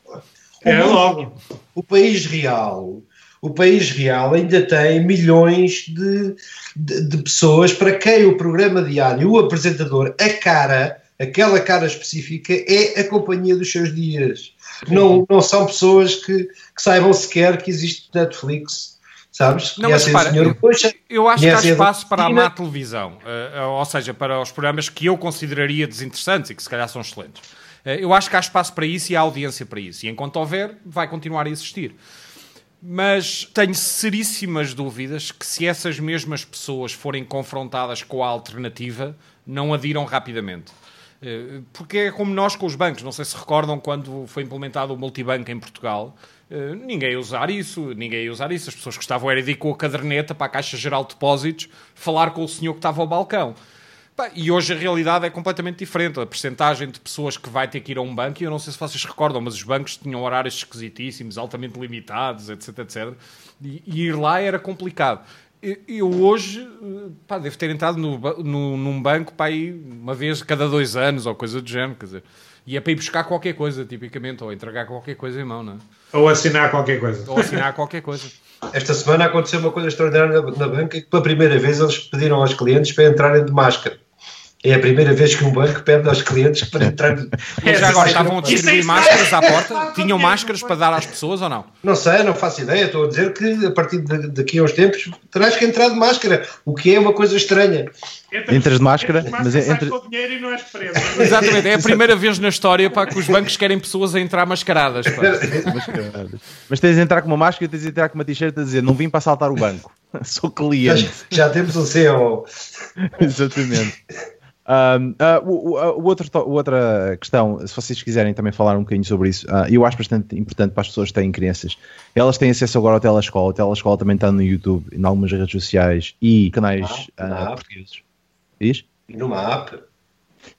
Era O- logo. O país real, o país real ainda tem milhões de, de, de pessoas para quem o programa diário, o apresentador, a cara, aquela cara específica, é a companhia dos seus dias. Não, não são pessoas que, que saibam sequer que existe Netflix. Sabes? Não, mas repara, senhor Coxa, Eu acho que há espaço para a má televisão, eh, ou seja, para os programas que eu consideraria desinteressantes e que se calhar são excelentes. Eh, eu acho que há espaço para isso e há audiência para isso. E enquanto houver, vai continuar a existir. Mas tenho seríssimas dúvidas que se essas mesmas pessoas forem confrontadas com a alternativa, não adiram rapidamente. Eh, Porque é como nós com os bancos. Não sei se recordam quando foi implementado o multibanco em Portugal. eh, Ninguém ia usar isso, ninguém ia usar isso. As pessoas gostavam era de ir com a caderneta para a Caixa Geral de Depósitos falar com o senhor que estava ao balcão. E hoje a realidade é completamente diferente. A percentagem de pessoas que vai ter que ir a um banco, e eu não sei se vocês recordam, mas os bancos tinham horários esquisitíssimos, altamente limitados, etc, etc. E ir lá era complicado. Eu, hoje, pá, devo ter entrado no, no- num banco para ir uma vez a cada dois anos, ou coisa do género, quer dizer. E é para ir buscar qualquer coisa, tipicamente, ou entregar qualquer coisa em mão, não é? Ou assinar qualquer coisa. Ou assinar qualquer coisa. Esta semana aconteceu uma coisa extraordinária na, na banca que pela primeira vez eles pediram aos clientes para entrarem de máscara. É a primeira vez que um banco pede aos clientes para entrarem. Mas já agora estavam a é distribuir estranho. máscaras à porta? Tinham máscaras para dar às pessoas ou não? Não sei, não faço ideia. Estou a dizer que a partir de, daqui a uns tempos terás que entrar de máscara, o que é uma coisa estranha. Entras de máscara, Entras mas máscara, é entre- com o dinheiro e não és preso. Exatamente, é a primeira vez na história para que os bancos querem pessoas a entrar mascaradas. pá. Mascaradas. Mas tens de entrar com uma máscara e tens de entrar com uma t-shirt a dizer não vim para assaltar o banco. Sou Já, cliente. já temos um CEO. Exatamente. Um, uh, o, o, outro, outra questão, se vocês quiserem também falar um bocadinho sobre isso, uh, eu acho bastante importante para as pessoas que têm crianças. Elas têm acesso agora ao telescola. O telescola também está no YouTube, em algumas redes sociais e canais ah, uh, portugueses. Diz? Numa app.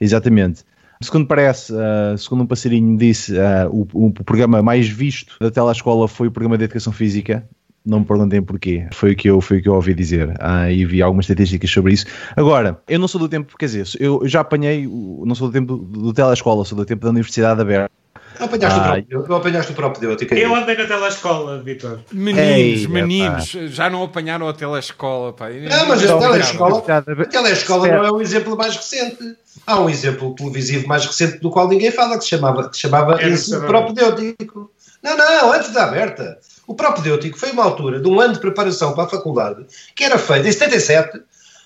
Exatamente. Segundo parece, uh, segundo um passarinho me disse, uh, o, o, programa mais visto da telescola foi o programa de Educação Física, não me perguntem porquê. Foi o que eu, foi o que eu ouvi dizer. Ah, e vi algumas estatísticas sobre isso. Agora, eu não sou do tempo, quer dizer, eu já apanhei, não sou do tempo do, telescola, sou do tempo da Universidade aberta. Apanhaste, ah, o próprio, apanhaste o próprio Eu andei na telescola, Vitor. Meninos, Ei, meninos, pá. já não apanharam a telescola. Pá. Não, mas a telescola, a telescola não é o exemplo mais recente. Há um exemplo televisivo mais recente do qual ninguém fala, que se chamava, que se chamava ensino propedêutico. Não, não, antes da aberta. O propedêutico foi uma altura de um ano de preparação para a faculdade que era feito em 77.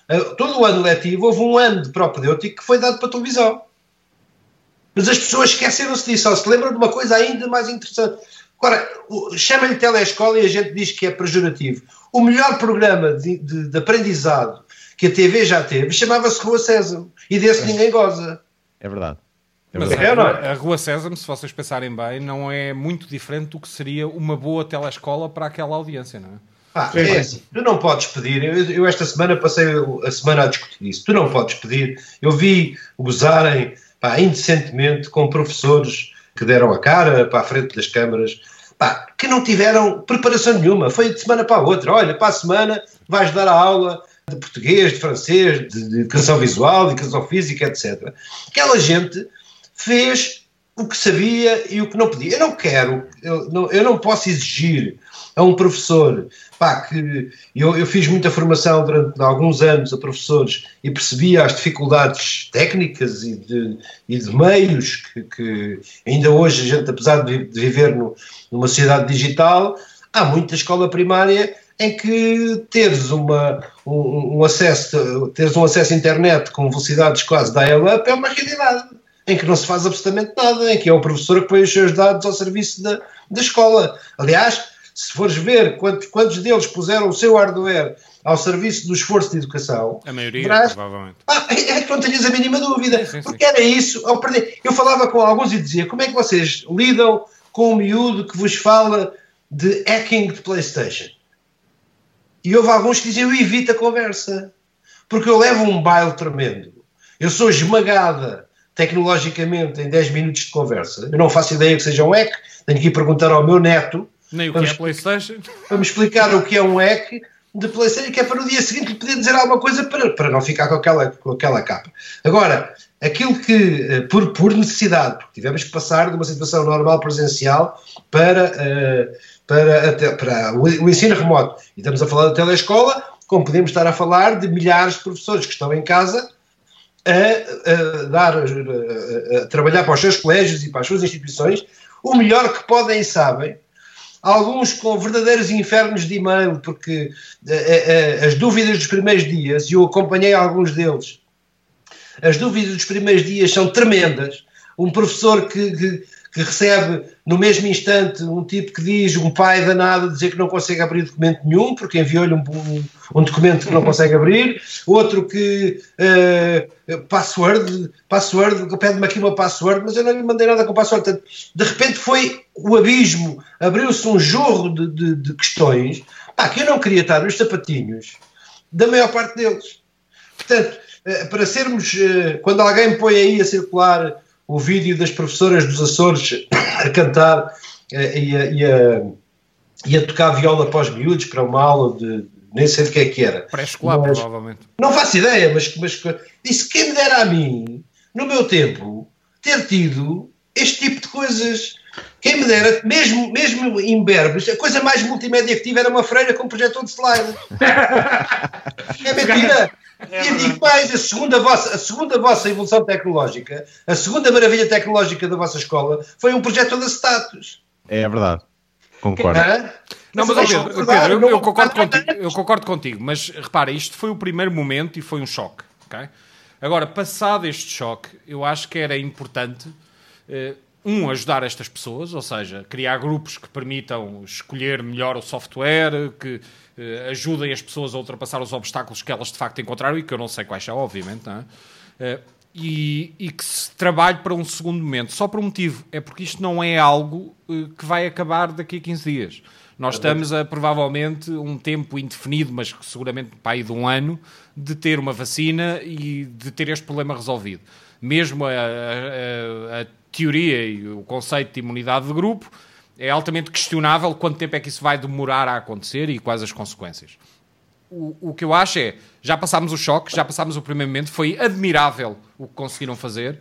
Eh, todo o ano letivo houve um ano de propedêutico que foi dado para a televisão. Mas as pessoas esqueceram-se disso, ou se lembram de uma coisa ainda mais interessante. Agora, chama-lhe telescola e a gente diz que é pejorativo. O melhor programa de, de, de aprendizado que a TV já teve chamava-se Rua César. E desse é. ninguém goza. É verdade. É Mas a, Rua, a Rua Sésamo, se vocês pensarem bem, não é muito diferente do que seria uma boa telescola para aquela audiência, não é? Ah, é assim, tu não podes pedir, eu, eu, esta semana passei a semana a discutir isso, tu não podes pedir, eu vi gozarem pá, indecentemente com professores que deram a cara para a frente das câmaras, pá, que não tiveram preparação nenhuma, foi de semana para a outra, olha, para a semana vais dar a aula de português, de francês, de, de educação visual, de educação física, etc. Aquela gente fez o que sabia e o que não podia. Eu não quero, eu não, eu não posso exigir a um professor, pá, que eu, eu fiz muita formação durante alguns anos a professores e percebia as dificuldades técnicas e de, e de meios que, que, ainda hoje a gente, apesar de, de viver no, numa sociedade digital, há muita escola primária em que teres uma, um, um acesso, teres um acesso à internet com velocidades quase dial-up é uma realidade em que não se faz absolutamente nada, em que é o professor que põe os seus dados ao serviço da, da escola. Aliás, se fores ver quantos, quantos deles puseram o seu hardware ao serviço do esforço de educação, a maioria, verás, provavelmente. Ah, é, é que não tenhas a mínima dúvida, sim, sim, porque sim. era isso. Ao perder, eu falava com alguns e dizia: como é que vocês lidam com o miúdo que vos fala de hacking de PlayStation? E houve alguns que diziam: eu evito a conversa, porque eu levo um baile tremendo. Eu sou esmagada tecnologicamente em 10 minutos de conversa. Eu não faço ideia que seja um hack, tenho que ir perguntar ao meu neto. Nem o que é PlayStation. Para me explicar o que é um hack de PlayStation, que é para no dia seguinte lhe poder dizer alguma coisa para, para não ficar com aquela, com aquela capa. Agora, aquilo que, eh, por, por necessidade, porque tivemos que passar de uma situação normal presencial para, uh, para, para o, o ensino remoto. E estamos a falar da telescola, como podemos estar a falar de milhares de professores que estão em casa a, a dar, a, a, trabalhar para os seus colégios e para as suas instituições o melhor que podem e sabem. Alguns com verdadeiros infernos de e-mail, porque as dúvidas dos primeiros dias, e eu acompanhei alguns deles, as dúvidas dos primeiros dias são tremendas. Um professor que, que que recebe no mesmo instante um tipo que diz, um pai danado, dizer que não consegue abrir documento nenhum, porque enviou-lhe um, um, um, documento que não consegue abrir, outro que uh, password, password, pede-me aqui uma password, mas eu não lhe mandei nada com password. Portanto, de repente foi o abismo, abriu-se um jorro de, de, de questões pá, que eu não queria estar nos sapatinhos da maior parte deles. Portanto, uh, para sermos, uh, quando alguém põe aí a circular o vídeo das professoras dos Açores a cantar eh, e a, e a, e a tocar viola para os miúdos para uma aula de nem sei de que é que era. Pré-escolar, provavelmente. Não faço ideia, mas, mas disse quem me dera a mim, no meu tempo, ter tido este tipo de coisas. Quem me dera, mesmo, mesmo em Berbes, a coisa mais multimédia que tive era uma freira com um projetor de slide. é mentira. É e digo mais, a segunda, vossa, a segunda vossa evolução tecnológica, a segunda maravilha tecnológica da vossa escola foi um projeto de status. É verdade. Concordo. Não, mas, Pedro, Pedro eu, eu, concordo contigo, eu concordo contigo, mas repara, isto foi o primeiro momento e foi um choque. Okay? Agora, passado este choque, eu acho que era importante, uh, um, ajudar estas pessoas, ou seja, criar grupos que permitam escolher melhor o software, que uh, ajudem as pessoas a ultrapassar os obstáculos que elas de facto encontraram e que eu não sei quais são, obviamente, não é? Uh, e, e, que se trabalhe para um segundo momento. Só por um motivo, é porque isto não é algo uh, que vai acabar daqui a 15 dias. Nós estamos a provavelmente um tempo indefinido, mas seguramente para aí de um ano, de ter uma vacina e de ter este problema resolvido. Mesmo a, a, a teoria e o conceito de imunidade de grupo é altamente questionável quanto tempo é que isso vai demorar a acontecer e quais as consequências. O, o que eu acho é, já passámos o choque, já passámos o primeiro momento, foi admirável o que conseguiram fazer,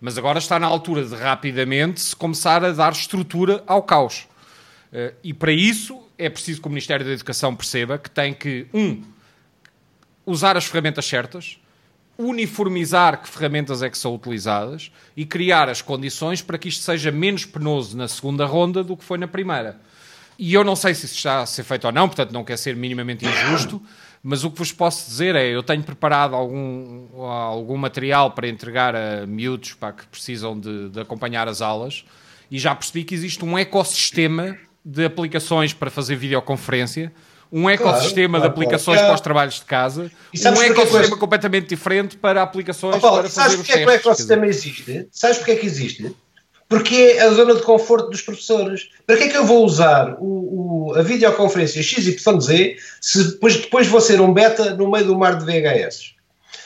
mas agora está na altura de rapidamente se começar a dar estrutura ao caos. Uh, e para isso é preciso que o Ministério da Educação perceba que tem que, um, usar as ferramentas certas, uniformizar que ferramentas é que são utilizadas e criar as condições para que isto seja menos penoso na segunda ronda do que foi na primeira. E eu não sei se isso está a ser feito ou não, portanto não quer ser minimamente injusto, mas o que vos posso dizer é, eu tenho preparado algum, algum material para entregar a miúdos para que precisam de, de acompanhar as aulas e já percebi que existe um ecossistema de aplicações para fazer videoconferência, um ecossistema claro, de aplicações claro. para os trabalhos de casa, um ecossistema completamente diferente para aplicações Paulo, para fazer sabes porque é que o ecossistema existe? Sabes porque é que existe? Porque é a zona de conforto dos professores. Para que é que eu vou usar o, o, a videoconferência XYZ se depois, depois vou ser um beta no meio do mar de VHS?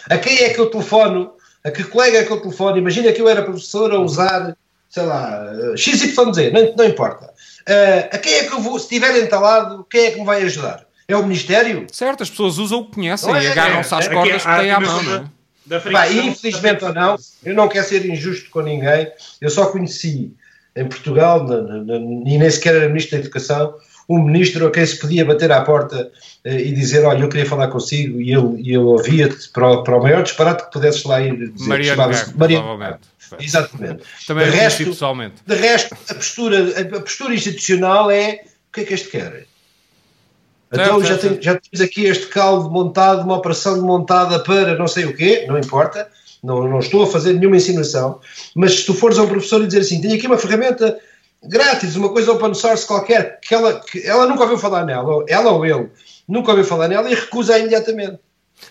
A quem é que eu telefono? A que colega é que eu telefono? Imagina que eu era professor a usar, sei lá, XYZ, não, não importa. Uh, a quem é que eu vou, se estiver entalado, quem é que me vai ajudar? É o Ministério? Certo, as pessoas usam o que conhecem é, e agarram-se às é, cordas que têm à mão, é? Bah, infelizmente ou não, eu não quero ser injusto com ninguém, eu só conheci em Portugal, na, na, na, e nem sequer era Ministro da Educação, um ministro a quem se podia bater à porta eh, e dizer: Olha, eu queria falar consigo, e ele, e ele ouvia-te para, para o maior disparate que pudesses lá ir dizer. Mariano Gago, Mariano Exatamente. Também de resto, pessoalmente. De resto, a postura, a postura institucional é: o que é que este quer? Então já, tem, já temos aqui este caldo montado, uma operação montada para não sei o quê, não importa, não, não estou a fazer nenhuma insinuação, mas se tu fores a um professor e dizer assim, tenho aqui uma ferramenta grátis, uma coisa open source qualquer, que ela, que ela nunca ouviu falar nela, ela ou ele nunca ouviu falar nela e recusa imediatamente.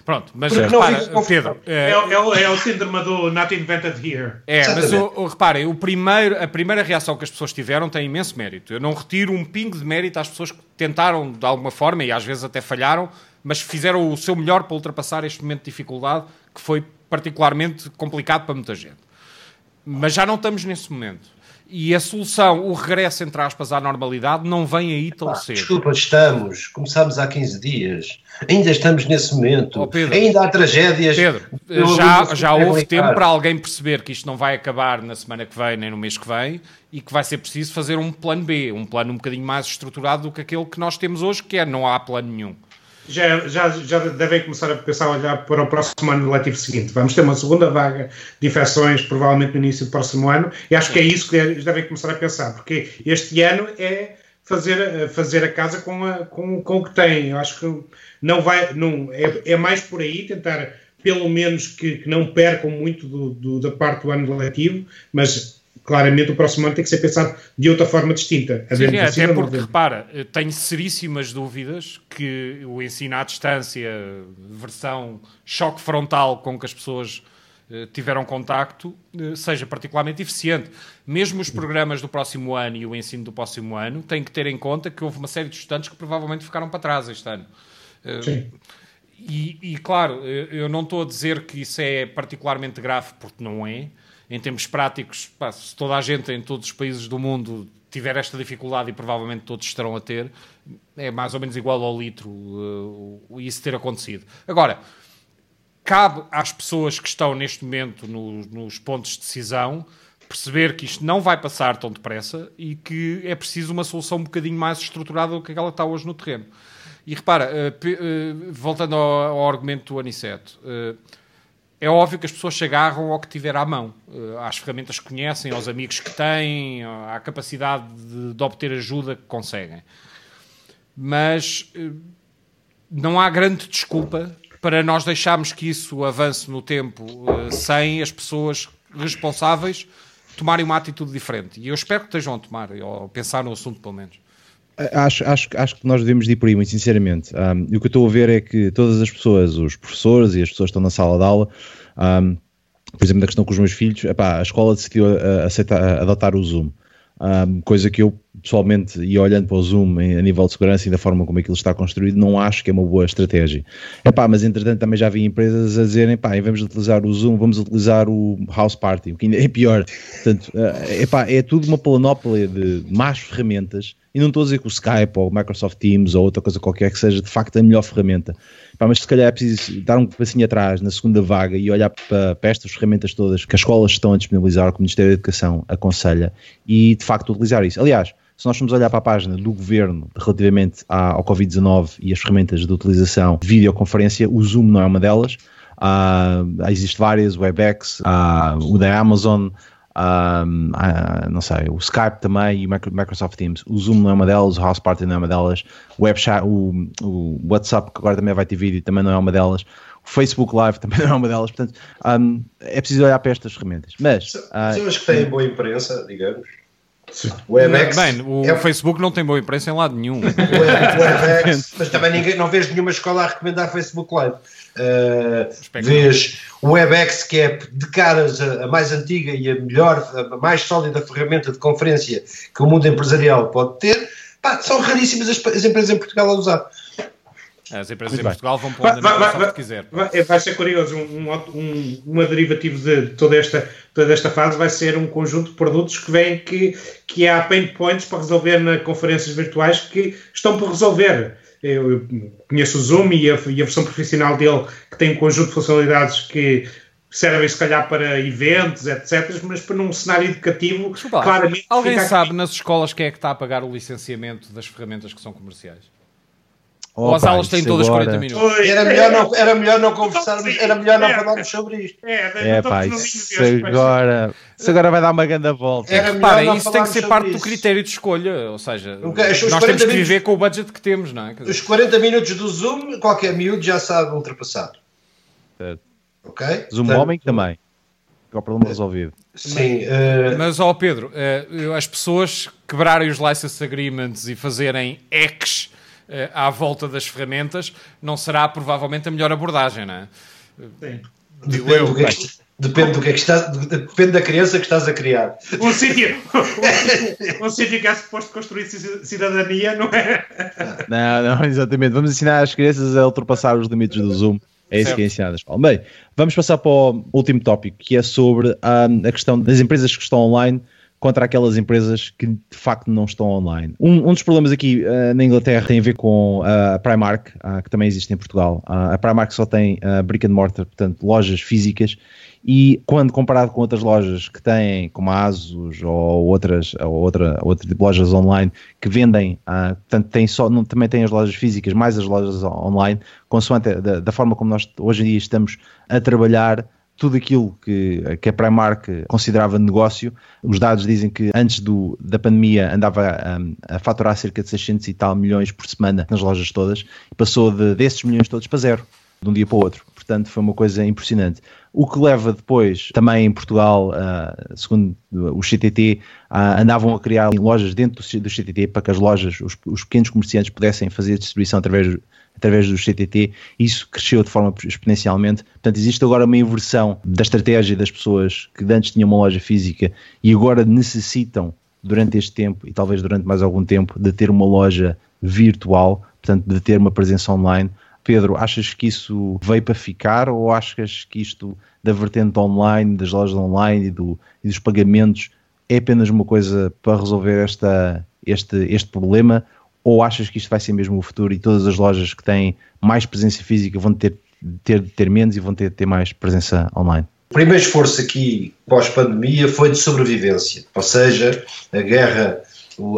Pronto, mas repara, Pedro. É, é, é, o, é o síndrome do not invented here. É, mas o, o, reparem, o primeiro, a primeira reação que as pessoas tiveram tem imenso mérito. Eu não retiro um pingo de mérito às pessoas que tentaram de alguma forma e às vezes até falharam, mas fizeram o seu melhor para ultrapassar este momento de dificuldade que foi particularmente complicado para muita gente. Mas já não estamos nesse momento. E a solução, o regresso, entre aspas, à normalidade, não vem aí tão ah, cedo. Desculpa, estamos. Começámos há 15 dias. Ainda estamos nesse momento. Oh, Pedro, Ainda há tragédias. Pedro, já, já houve tempo para alguém perceber que isto não vai acabar na semana que vem, nem no mês que vem, e que vai ser preciso fazer um plano B, um plano um bocadinho mais estruturado do que aquele que nós temos hoje, que é não há plano nenhum já, já, já devem começar a pensar a olhar para o próximo ano letivo seguinte. Vamos ter uma segunda vaga de infecções, provavelmente no início do próximo ano, e acho que é isso que devem começar a pensar, porque este ano é fazer, fazer a casa com, a, com, com o que tem. Eu acho que não vai, não, é, é mais por aí tentar pelo menos que, que não percam muito do, do, da parte do ano letivo, mas claramente o próximo ano tem que ser pensado de outra forma distinta. Sim, é, até porque, repara, tenho seríssimas dúvidas que o ensino à distância, versão choque frontal com que as pessoas eh, tiveram contacto, eh, seja particularmente eficiente. Mesmo os programas do próximo ano e o ensino do próximo ano têm que ter em conta que houve uma série de estudantes que provavelmente ficaram para trás este ano. Eh, Sim. E, e, claro, eu não estou a dizer que isso é particularmente grave, porque não é, em termos práticos, pá, se toda a gente em todos os países do mundo tiver esta dificuldade, e provavelmente todos estarão a ter, é mais ou menos igual ao litro uh, isso ter acontecido. Agora, cabe às pessoas que estão neste momento no, nos pontos de decisão perceber que isto não vai passar tão depressa e que é preciso uma solução um bocadinho mais estruturada do que aquela está hoje no terreno. E repara, uh, uh, voltando ao, ao, argumento do Aniceto, uh, é óbvio que as pessoas se agarram ao que tiver à mão, eh, às ferramentas que conhecem, aos amigos que têm, à capacidade de, de obter ajuda que conseguem. Mas eh, não há grande desculpa para nós deixarmos que isso avance no tempo eh, sem as pessoas responsáveis tomarem uma atitude diferente. E eu espero que estejam a tomar, ou pensar no assunto pelo menos. Acho, acho, acho que nós devemos ir por aí, muito sinceramente. Um, e o que eu estou a ver é que todas as pessoas, os professores e as pessoas que estão na sala de aula, um, por exemplo, na questão com os meus filhos, epá, a escola decidiu a, aceitar, a adotar o Zoom. Um, coisa que eu pessoalmente e olhando para o Zoom a nível de segurança e da forma como aquilo está construído, não acho que é uma boa estratégia. Epá, mas entretanto também já vi empresas a dizerem, pá, em vez de utilizar o Zoom, vamos utilizar o House Party, o que ainda é pior. Portanto, uh, epá, é tudo uma panóplia de más ferramentas e não estou a dizer que o Skype ou o Microsoft Teams ou outra coisa qualquer que seja de facto a melhor ferramenta. Epá, mas se calhar é preciso dar um passinho atrás na segunda vaga e olhar para, para estas ferramentas todas que as escolas estão a disponibilizar, que o Ministério da Educação aconselha e de facto utilizar isso. Aliás, se nós formos olhar para a página do governo relativamente ao Covid-19 e as ferramentas de utilização de videoconferência, o Zoom não é uma delas. Uh, existe várias, o WebEx, uh, o da Amazon, um, uh, não sei, o Skype também e o Microsoft Teams. O Zoom não é uma delas, o House Party não é uma delas, o, Webchat, o, o WhatsApp, que agora também vai ter vídeo, também não é uma delas. O Facebook Live também não é uma delas, portanto, um, é preciso olhar para estas ferramentas. Mas. Pessoas uh, que têm boa imprensa, digamos, o Webex. Bem, o é... Facebook não tem boa imprensa em lado nenhum. O Webex, mas também ninguém, não vês nenhuma escola a recomendar Facebook Live. Uh, vês o Webex, que é de caras a, a, mais antiga e a melhor, a mais sólida ferramenta de conferência que o mundo empresarial pode ter. Pá, são raríssimas as, as empresas em Portugal a usar. As empresas Muito em Portugal vão para onde vai, vai, vai, quiser. Vai, vai, ser curioso, um, um, uma derivativa de toda esta, toda esta fase vai ser um conjunto de produtos que vem que, que há pain points para resolver nas conferências virtuais que estão por resolver. Eu conheço o Zoom e a, e a versão profissional dele que tem um conjunto de funcionalidades que servem se calhar para eventos, etc., mas para num cenário educativo, Desculpa, claramente... Alguém sabe aqui. nas escolas quem é que está a pagar o licenciamento das ferramentas que são comerciais? Ou as aulas têm todas agora... 40 minutos. Era melhor não, era melhor não conversarmos, era melhor não falarmos sobre isto. É, é pá, isso agora, isso agora vai dar uma grande volta. É, repara, isso tem que ser parte isso. do critério de escolha, ou seja, nós temos que viver com o budget que temos, não é? Dizer... Os 40 minutos do Zoom, qualquer miúdo já sabe ultrapassar. Certo. Ok? Zoom Portanto, homem também. Com o problema resolvido. Sim. Mas, uh... mas ó Pedro, uh, as pessoas quebrarem os license agreements e fazerem ex uh, à volta das ferramentas, não será provavelmente a melhor abordagem, não é? Sim. Depende, eu, do que é que, depende do que é que estás, depende da criança que estás a criar. Um sítio, um, um sítio que é suposto construir cidadania, não é? Não, não, exatamente. Vamos ensinar as crianças a ultrapassar os limites do Zoom. É isso certo. que é ensinado. Bem, vamos passar para o último tópico, que é sobre um, a questão das empresas que estão online contra aquelas empresas que de facto não estão online. Um, um dos problemas aqui uh, na Inglaterra tem a ver com uh, a Primark, uh, que também existe em Portugal. a Primark só tem brick and mortar, portanto, lojas físicas, e quando comparado com outras lojas que têm, como a Asus ou outras, ou outra, outra tipo lojas online que vendem, portanto, tem só, não, também tem as lojas físicas, mais as lojas online, consoante da, da forma como nós hoje em dia estamos a trabalhar tudo aquilo que, que a Primark considerava negócio. Os dados dizem que antes do, da pandemia andava a, a faturar cerca de 600 e tal milhões por semana nas lojas todas e passou de, desses milhões todos para zero, de um dia para o outro. Portanto, foi uma coisa impressionante. O que leva depois, também em Portugal, uh, segundo o CTT, andavam a criar lojas dentro do, do CTT para que as lojas, os, os pequenos comerciantes pudessem fazer distribuição através através do CTT, isso cresceu de forma exponencialmente. Portanto, existe agora uma inversão da estratégia das pessoas que antes tinham uma loja física e agora necessitam, durante este tempo e talvez durante mais algum tempo, de ter uma loja virtual, portanto, de ter uma presença online. Pedro, achas que isso veio para ficar ou achas que isto da vertente online, das lojas online e, do, e dos pagamentos é apenas uma coisa para resolver esta, este, este problema ou achas que isto vai ser mesmo o futuro e todas as lojas que têm mais presença física vão ter, ter, ter menos e vão ter, ter mais presença online? O primeiro esforço aqui pós-pandemia foi de sobrevivência, ou seja, a guerra,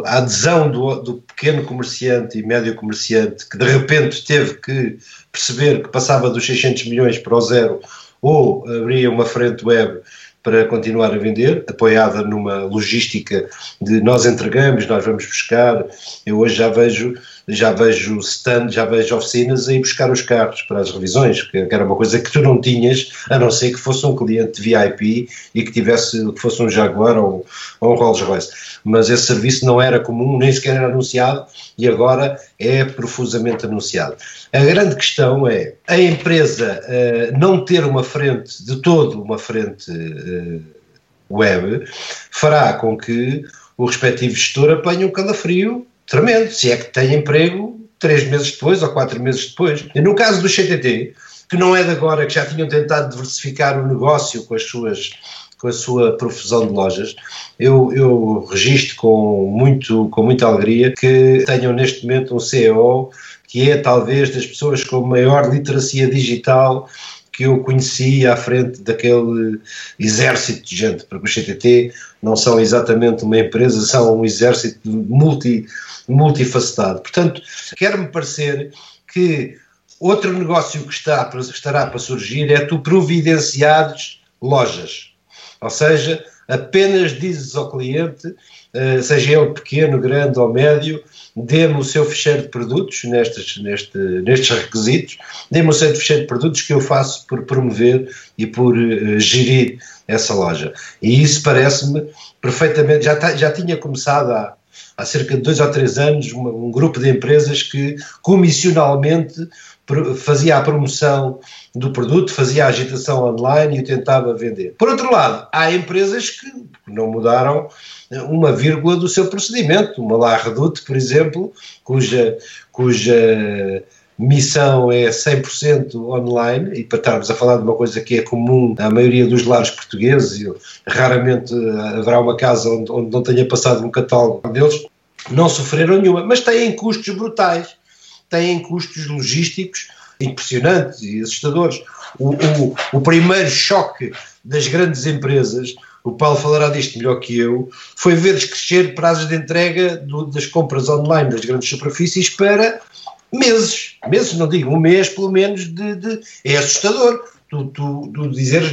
a adesão do, do, pequeno comerciante e médio comerciante que de repente teve que perceber que passava dos 600 milhões para o zero ou abria uma frente web para continuar a vender, apoiada numa logística de nós entregamos, nós vamos buscar. Eu hoje já vejo já vejo stand, já vejo oficinas a ir buscar os carros para as revisões, que era uma coisa que tu não tinhas, a não ser que fosse um cliente VIP e que tivesse, que fosse um Jaguar ou, ou um Rolls Royce. Mas esse serviço não era comum, nem sequer era anunciado e agora é profusamente anunciado. A grande questão é a empresa uh, não ter uma frente, de todo uma frente uh, web, fará com que o respectivo gestor apanhe um calafrio tremendo, se é que tem emprego três meses depois ou quatro meses depois. E no caso do CTT, que não é de agora, que já tinham tentado diversificar o negócio com as suas com a sua profusão de lojas, eu, eu registro com, muito, com muita alegria que tenham neste momento um CEO que é talvez das pessoas com maior literacia digital que eu conheci à frente daquele exército de gente, porque os CTT não são exatamente uma empresa, são um exército multi, multifacetado. Portanto, quer-me parecer que outro negócio que está, estará para surgir é tu providenciares lojas. Ou seja, apenas dizes ao cliente, seja ele pequeno, grande ou médio, dê-me o seu fecheiro de produtos nestes, neste, nestes requisitos, dê-me o seu fecheiro de produtos que eu faço por promover e por uh, gerir essa loja. E isso parece-me perfeitamente, já, tá, já tinha começado há, há cerca de dois ou três anos um, um grupo de empresas que comissionalmente fazia a promoção do produto, fazia a agitação online e o tentava vender. Por outro lado, há empresas que não mudaram uma vírgula do seu procedimento. Uma La Redoute, por exemplo, cuja, cuja missão é 100% online, e para estarmos a falar de uma coisa que é comum à maioria dos lares portugueses, raramente haverá uma casa onde, onde não tenha passado um catálogo deles, não sofreram nenhuma, mas têm custos brutais, têm custos logísticos impressionantes e assustadores. O, o, o primeiro choque das grandes empresas o Paulo falará disto melhor que eu, foi ver crescer prazos de entrega do, das compras online das grandes superfícies para meses, meses, não digo um mês pelo menos, de, de é assustador. Tu, tu, tu dizeres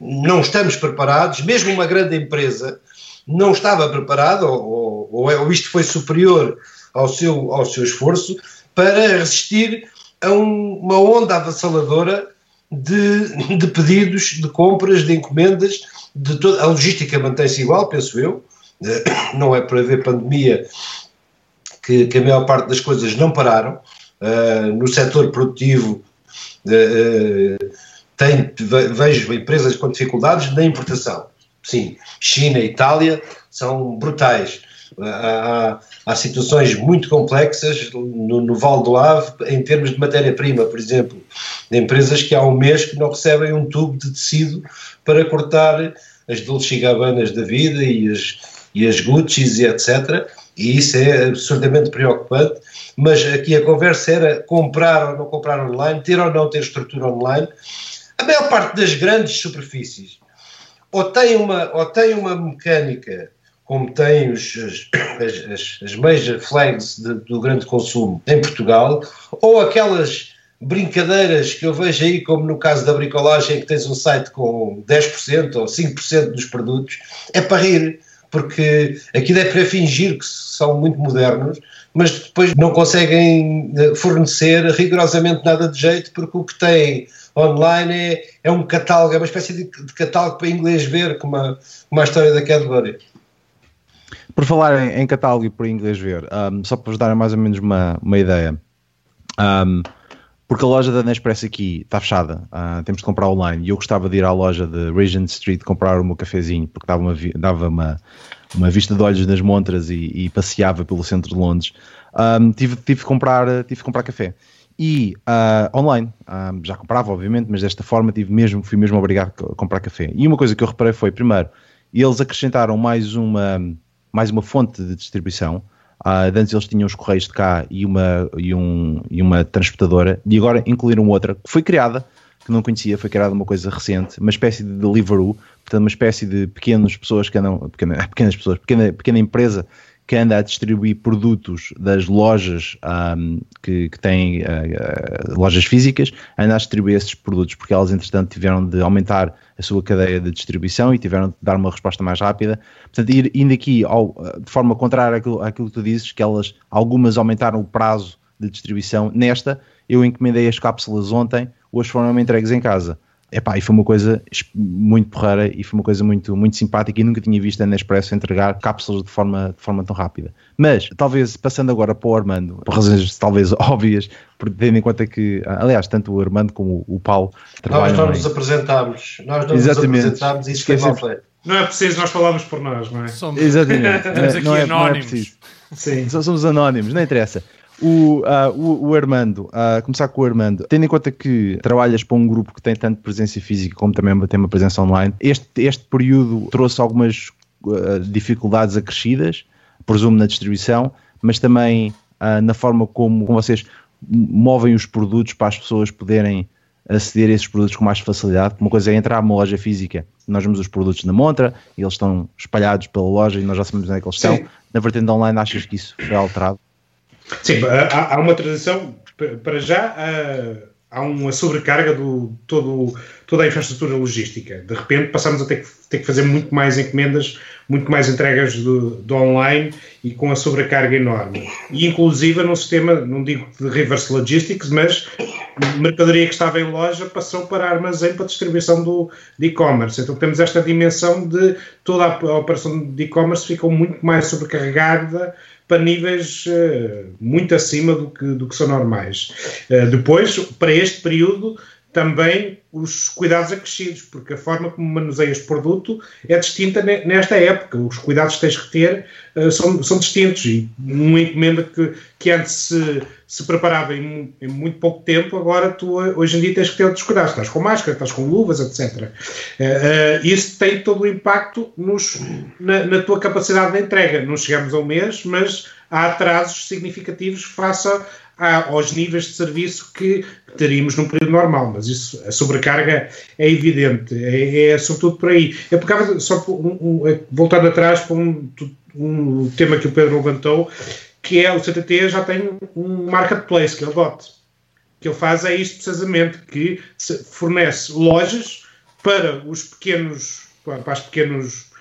não estamos preparados, mesmo uma grande empresa não estava preparada, ou, ou, ou isto foi superior ao seu, ao seu esforço, para resistir a um, uma onda avassaladora de, de pedidos, de compras, de encomendas de toda, a logística mantém-se igual, penso eu, eh, não é por haver pandemia que, que a maior parte das coisas não pararam, uh, no setor produtivo uh, tem, vejo empresas com dificuldades na importação, sim, China e Itália são brutais, há, há situações muito complexas no, no Val do Ave em termos de matéria-prima, por exemplo, de empresas que há um mês que não recebem um tubo de tecido para cortar as Dolce Gabbanas da vida e as, e as Gucci's e etc. E isso é absurdamente preocupante. Mas aqui a conversa era comprar ou não comprar online, ter ou não ter estrutura online. A maior parte das grandes superfícies ou tem uma, ou tem uma mecânica como têm os, as, as, as major flags de, do grande consumo em Portugal, ou aquelas brincadeiras que eu vejo aí, como no caso da bricolagem, que tens um site com 10% ou 5% dos produtos, é para rir, porque aquilo é para fingir que são muito modernos, mas depois não conseguem eh, fornecer rigorosamente nada de jeito, porque o que têm online é, é um catálogo, é uma espécie de, de catálogo para inglês ver, como a, como a história da Cadbury. Por falar em, em catálogo e por inglês ver, um, só para vos dar mais ou menos uma, uma ideia, um, porque a loja da Nespresso aqui está fechada, uh, temos de comprar online, e eu gostava de ir à loja de Regent Street comprar o meu cafezinho, porque dava uma, dava uma, uma vista de olhos nas montras e, e passeava pelo centro de Londres, um, tive, tive, de comprar, tive de comprar café. E uh, online, uh, já comprava obviamente, mas desta forma tive mesmo, fui mesmo obrigado a comprar café. E uma coisa que eu reparei foi, primeiro, eles acrescentaram mais uma mais uma fonte de distribuição. Uh, antes eles tinham os correios de cá e uma, e, um, e uma transportadora, e agora incluíram outra que foi criada, que não conhecia, foi criada uma coisa recente, uma espécie de Deliveroo, portanto, uma espécie de pequenas pessoas que andam, pequena, pequenas pessoas, pequena, pequena empresa que anda a distribuir produtos das lojas um, que, que, têm uh, lojas físicas, anda a distribuir esses produtos, porque elas, entretanto, tiveram de aumentar a sua cadeia de distribuição e tiveram de dar uma resposta mais rápida. Portanto, ir, indo aqui ao, de forma contrária àquilo, àquilo que tu dizes, que elas, algumas aumentaram o prazo de distribuição, nesta, eu encomendei as cápsulas ontem, hoje foram entregues em casa. Epá, e foi uma coisa muito porreira e foi uma coisa muito, muito simpática e nunca tinha visto a Nespresso entregar cápsulas de forma, de forma tão rápida. Mas, talvez, passando agora para o Armando, por razões talvez óbvias, tendo em conta que, aliás, tanto o Armando como o Paulo trabalham... Nós não nos apresentámos, nós não Exatamente. nos apresentámos e isso foi mal feito. Não é preciso, nós falamos por nós, não é? Somos, Exatamente. Estamos aqui não é, anónimos. Não é. Sim. Somos anónimos, não interessa. O, uh, o, o, Armando, uh, começar com o Armando, tendo em conta que trabalhas para um grupo que tem tanto presença física como também tem uma presença online, este, este período trouxe algumas uh, dificuldades acrescidas, presumo na distribuição, mas também na forma como, como vocês movem os produtos para as pessoas poderem aceder a esses produtos com mais facilidade. Uma coisa é entrar numa loja física, nós vemos os produtos na montra e eles estão espalhados pela loja e nós já sabemos onde é que eles Sim. estão. Na vertente online, achas que isso foi alterado? Sim, há, há uma transição, para já há, uma sobrecarga do todo, toda a infraestrutura logística. De repente passamos a ter que, ter que fazer muito mais encomendas, muito mais entregas do, do online e com a sobrecarga enorme. E inclusive num sistema, não digo de reverse logistics, mas mercadoria que estava em loja passou para armazém para distribuição do, de e-commerce. Então temos esta dimensão de toda a, operação de e-commerce ficou muito mais sobrecarregada para níveis uh, muito acima do que, do que são normais. Uh, depois, para este período, também os cuidados acrescidos, porque a forma como manuseias produto é distinta nesta época. Os cuidados que tens que ter uh, são, são distintos e uma encomenda que, que antes se, se preparava em, em, muito pouco tempo, agora tu hoje em dia tens que ter outros cuidados. Estás com máscara, estás com luvas, etc. Uh, uh, isso tem todo o impacto nos, na, na tua capacidade de entrega. Não chegamos ao mês, mas há atrasos significativos face a aos níveis de serviço que teríamos num período normal, mas isso, a sobrecarga é evidente, é, é sobretudo por aí. Eu pegava só um, um, é, voltando atrás para um, um tema que o Pedro levantou, que é o CTT já tem um marketplace, que é o DOT. Que ele faz é isto precisamente, que fornece lojas para os pequenos, para os pequenos eh,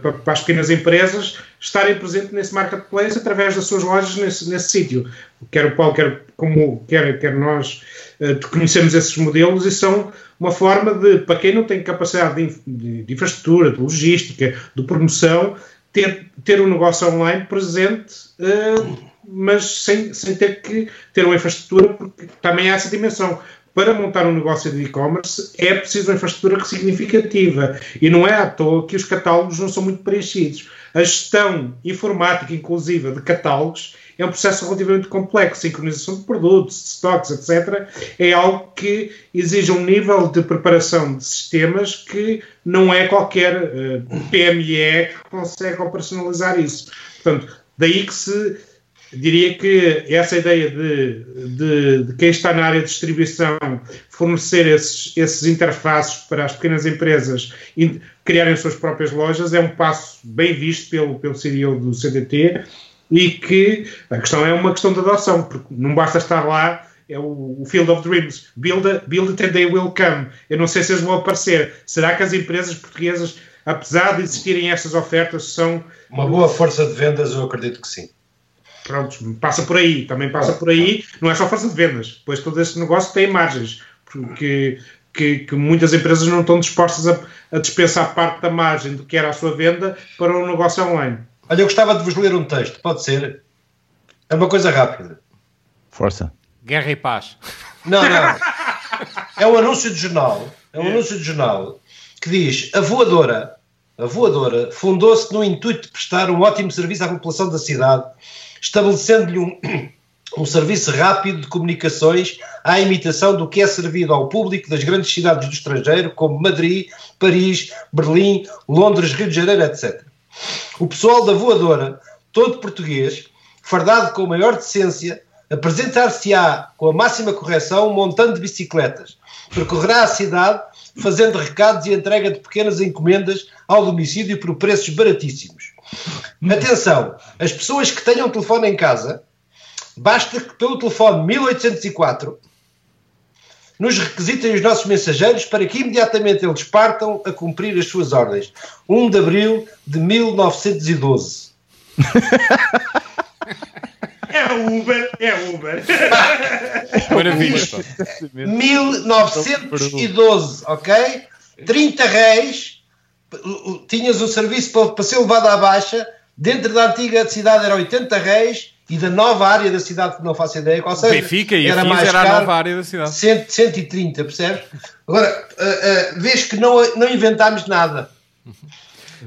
para as pequenas empresas estarem presentes nesse marketplace através das suas lojas nesse, nesse sítio. Quer o Paulo, quer, como, quer, quer nós uh, conhecemos esses modelos e são uma forma de, para quem não tem capacidade de, de, infraestrutura, de logística, de promoção, ter, ter um negócio online presente, uh, mas sem, sem ter que ter uma infraestrutura, porque também há essa dimensão para montar um negócio de e-commerce é preciso uma infraestrutura significativa e não é à toa que os catálogos não são muito preenchidos. A gestão informática, inclusiva, de catálogos é um processo relativamente complexo. Sincronização de produtos, de stocks, etc. É algo que exige um nível de preparação de sistemas que não é qualquer uh, eh, PME que consegue operacionalizar isso. Portanto, daí que se diria que essa ideia de, de, de, quem está na área de distribuição fornecer esses, esses interfaces para as pequenas empresas e criarem suas próprias lojas é um passo bem visto pelo, pelo CEO do CDT e que a questão é uma questão de adoção, porque não basta estar lá é o, o, Field of Dreams. Build, a, build it and they will come. Eu não sei se eles vão aparecer. Será que as empresas portuguesas, apesar de existirem essas ofertas, são. Uma boa força de vendas, eu acredito que sim. Pronto, passa por aí, também passa por aí, não é só força de vendas, pois todo esse negócio tem margens, porque que, que muitas empresas não estão dispostas a, a, dispensar parte da margem do que era a sua venda para um negócio online. Olha, eu gostava de vos ler um texto, pode ser? É uma coisa rápida. Força. Guerra e paz. Não, não. É um anúncio de jornal, é um anúncio de jornal que diz a voadora, a voadora fundou-se no intuito de prestar um ótimo serviço à população da cidade estabelecendo-lhe um, um serviço rápido de comunicações à imitação do que é servido ao público das grandes cidades do estrangeiro, como Madrid, Paris, Berlim, Londres, Rio de Janeiro, etc. O pessoal da voadora, todo português, fardado com a maior decência, apresentar-se-á com a máxima correção montante de bicicletas, percorrerá a cidade fazendo recados e entrega de pequenas encomendas ao domicílio por preços baratíssimos. Atenção, as pessoas que tenham telefone em casa, basta que pelo telefone 1804 nos requisitem os nossos mensageiros para que imediatamente eles partam a cumprir as suas ordens. 1 de abril de 1912. É Uber, é Uber. Maravilha. 1912, ok? 30 reis, tinhas um serviço para, para ser levado à baixa, dentro da antiga cidade era 80 reis e da nova área da cidade que não faço ideia qual seja. Benfica e era mais era a caro, nova área da cidade. 100, 130, percebes? Agora, uh, uh, vês que não, não inventámos nada.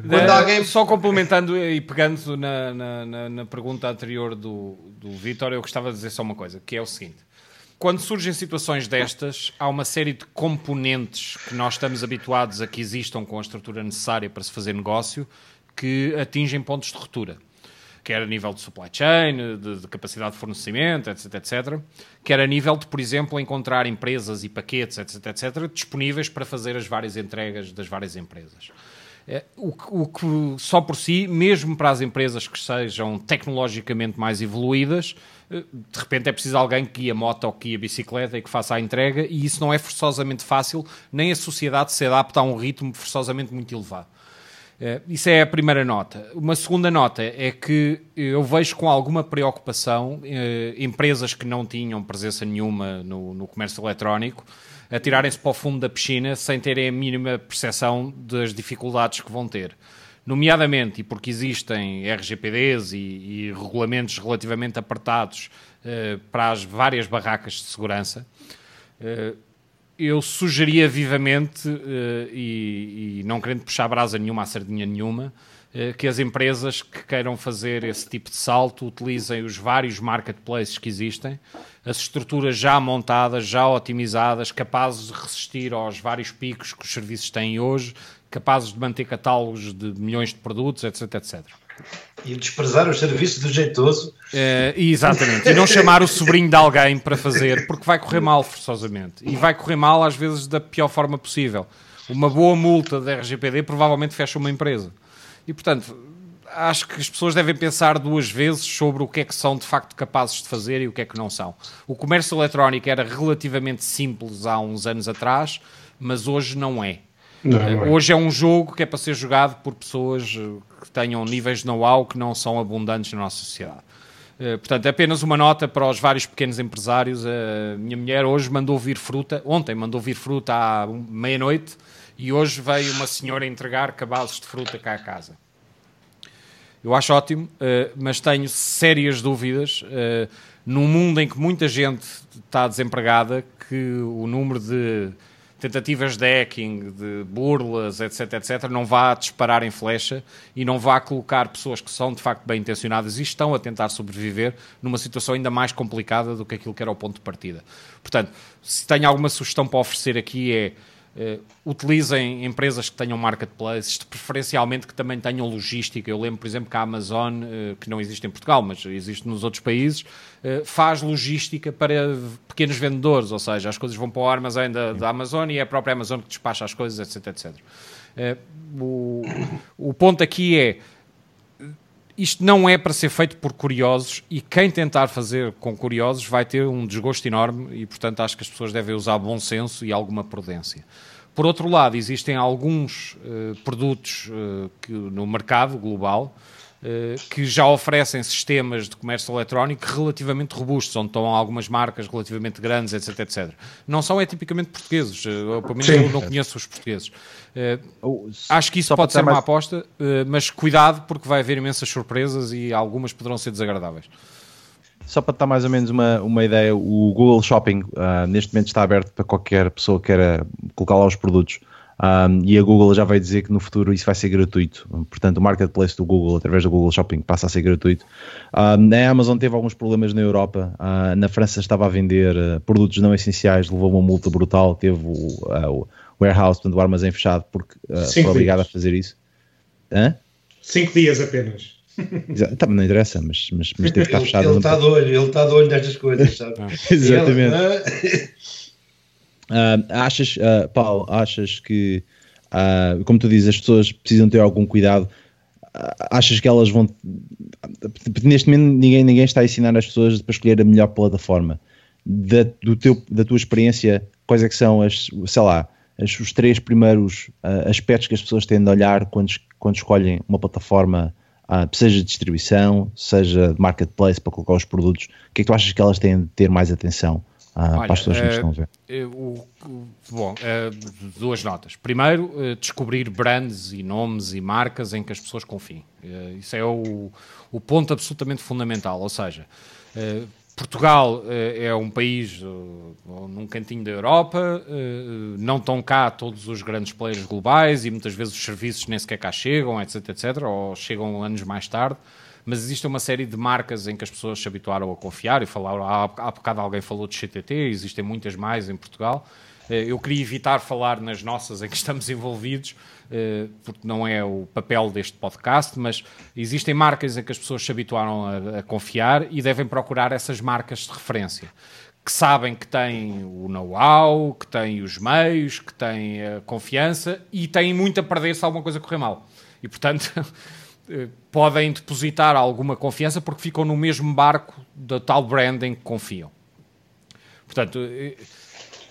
Quando Eh, alguém- Só complementando e pegando na, na, na- na pergunta anterior do, do Vítor, eu gostava de dizer só uma coisa, que é o seguinte. Quando surgem situações destas, há uma série de componentes que nós estamos habituados a que existam com a estrutura necessária para se fazer negócio que atingem pontos de ruptura. Quer a nível de supply chain, de, de capacidade de fornecimento, etc, etc. Quer a nível de, por exemplo, encontrar empresas e paquetes, etc, etc, disponíveis para fazer as várias entregas das várias empresas. É, O que, o que só por si, mesmo para as empresas que sejam tecnologicamente mais evoluídas, eh, de repente é preciso alguém que guia moto ou que guia bicicleta e que faça a entrega, e isso não é forçosamente fácil, nem a sociedade se adapta a um ritmo forçosamente muito elevado. Eh, Isso é a primeira nota. Uma segunda nota é que eu vejo com alguma preocupação eh, empresas que não tinham presença nenhuma no, no comércio eletrónico a tirarem-se para o fundo da piscina sem terem a mínima percepção das dificuldades que vão ter. Nomeadamente, e porque existem RGPDs e, e regulamentos relativamente apertados eh, para as várias barracas de segurança, eh, eu sugeria vivamente, eh, e, e não querendo puxar brasa nenhuma à sardinha nenhuma, que as empresas que queiram fazer esse tipo de salto utilizem os vários marketplaces que existem, as estruturas já montadas, já otimizadas, capazes de resistir aos vários picos que os serviços têm hoje, capazes de manter catálogos de milhões de produtos, etc, etc. E desprezar os serviços do jeitoso. Eh, exatamente. E não chamar o sobrinho de alguém para fazer, porque vai correr mal forçosamente. E vai correr mal, às vezes, da pior forma possível. Uma boa multa da RGPD provavelmente fecha uma empresa. E, portanto, acho que as pessoas devem pensar duas vezes sobre o que é que são de facto capazes de fazer e o que é que não são. O comércio eletrónico era relativamente simples há uns anos atrás, mas hoje não é. Não, não é. Hoje é um jogo que é para ser jogado por pessoas eh, que tenham níveis de know-how que não são abundantes na nossa sociedade. Eh, Portanto, é apenas uma nota para os vários pequenos empresários. A minha mulher hoje mandou vir fruta, ontem mandou vir fruta à meia-noite e hoje veio uma senhora entregar cabazes de fruta cá a casa. Eu acho ótimo, eh, mas tenho sérias dúvidas eh, num mundo em que muita gente está desempregada, que o número de tentativas de hacking, de burlas, etc, etc, não vá disparar em flecha e não vá colocar pessoas que são de facto bem intencionadas e estão a tentar sobreviver numa situação ainda mais complicada do que aquilo que era o ponto de partida. Portanto, se tenho alguma sugestão para oferecer aqui é eh, utilizem empresas que tenham marketplaces, preferencialmente que também tenham logística. Eu lembro, por exemplo, que a Amazon, eh, que não existe em Portugal, mas existe nos outros países, eh, faz logística para pequenos vendedores, ou seja, as coisas vão para o armazém da, da Amazon e é a própria Amazon que despacha as coisas, etc, etc. O, o ponto aqui é isto não é para ser feito por curiosos e quem tentar fazer com curiosos vai ter um desgosto enorme e, portanto, acho que as pessoas devem usar bom senso e alguma prudência. Por outro lado, existem alguns eh, produtos eh, que, no mercado global que já oferecem sistemas de comércio eletrónico relativamente robustos, onde estão algumas marcas relativamente grandes, etc, etc. Não são é tipicamente portugueses, eh, eu, pelo menos Sim. eu não conheço os portugueses. Eh, O- Acho que isso só pode ser dar uma mais- aposta, eh, mas cuidado porque vai haver imensas surpresas e algumas poderão ser desagradáveis. Só para dar mais ou menos uma, uma ideia, o Google Shopping ah, neste momento está aberto para qualquer pessoa que queira colocar lá os produtos. Ah, e a Google já vai dizer que no futuro isso vai ser gratuito. Portanto, o marketplace do Google, através do Google Shopping, passa a ser gratuito. Ah, a Amazon teve alguns problemas na Europa. Ah, na França estava a vender ah, produtos não essenciais, levou uma multa brutal. Teve o, ah, o warehouse, portanto, o armazém fechado, porque foi obrigado a dias. fazer isso. Hã? Cinco dias apenas. Exa- Também não interessa, mas, mas, mas teve que estar fechado. ele está de olho, ele está de olho nestas coisas, sabe? Exatamente. Ele, Uh, achas, uh, Paulo, achas que, uh, como tu dizes, as pessoas precisam ter algum cuidado? achas que elas vão. Neste momento, ninguém, ninguém está a ensinar as pessoas para escolher a melhor plataforma. Da, do teu, da tua experiência, quais é que são as, sei lá, as, os três primeiros aspectos que as pessoas têm de olhar quando, quando escolhem uma plataforma, seja de distribuição, seja de marketplace para colocar os produtos? O que é que tu achas que elas têm de ter mais atenção? Ah, Olha, para as pessoas que estão a ver? Uh, bom, uh, duas notas. Primeiro, descobrir brands e nomes e marcas em que as pessoas confiem. isso é o, o, ponto absolutamente fundamental. Ou seja, Portugal é um país num cantinho da Europa, não estão cá todos os grandes players globais e muitas vezes os serviços nem sequer cá chegam, etc, etc, ou chegam anos mais tarde mas existe uma série de marcas em que as pessoas se habituaram a confiar, e falaram, há, há bocado alguém falou de CTT, existem muitas mais em Portugal. Eh, eu queria evitar falar nas nossas em que estamos envolvidos, eh, porque não é o papel deste podcast, mas existem marcas em que as pessoas se habituaram a, a confiar e devem procurar essas marcas de referência que sabem que têm o know-how, que têm os meios, que têm a confiança e têm muito a perder se alguma coisa correr mal. E, portanto, podem depositar alguma confiança porque ficam no mesmo barco da tal branding que confiam. Portanto, eh,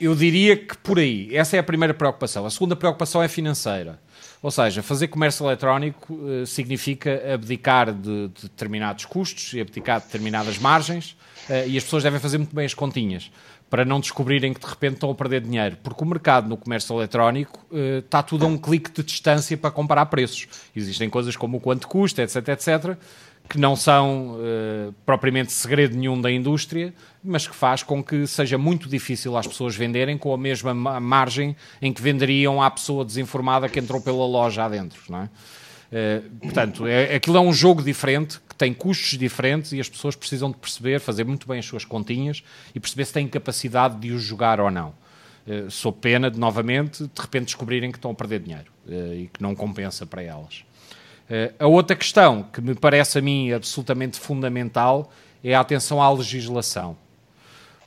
eu diria que por aí, essa é a primeira preocupação. A segunda preocupação é financeira. Ou seja, fazer comércio eletrónico uh, significa abdicar de, de, determinados custos e abdicar de determinadas margens uh, e as pessoas devem fazer muito bem as continhas para não descobrirem que de repente estão a perder dinheiro, porque o mercado no comércio eletrónico está tudo a um clique de distância para comparar preços. Existem coisas como o quanto custa, etc, etc, que não são uh, propriamente segredo nenhum da indústria, mas que faz com que seja muito difícil às pessoas venderem com a mesma margem em que venderiam à pessoa desinformada que entrou pela loja adentro, não é? Uh, portanto, é, aquilo é um jogo diferente tem custos diferentes e as pessoas precisam de perceber, fazer muito bem as suas continhas e perceber se têm capacidade de os jogar ou não. Uh, sou pena de, novamente, de repente descobrirem que estão a perder dinheiro uh, e que não compensa para elas. Uh, a outra questão que me parece a mim absolutamente fundamental é a atenção à legislação.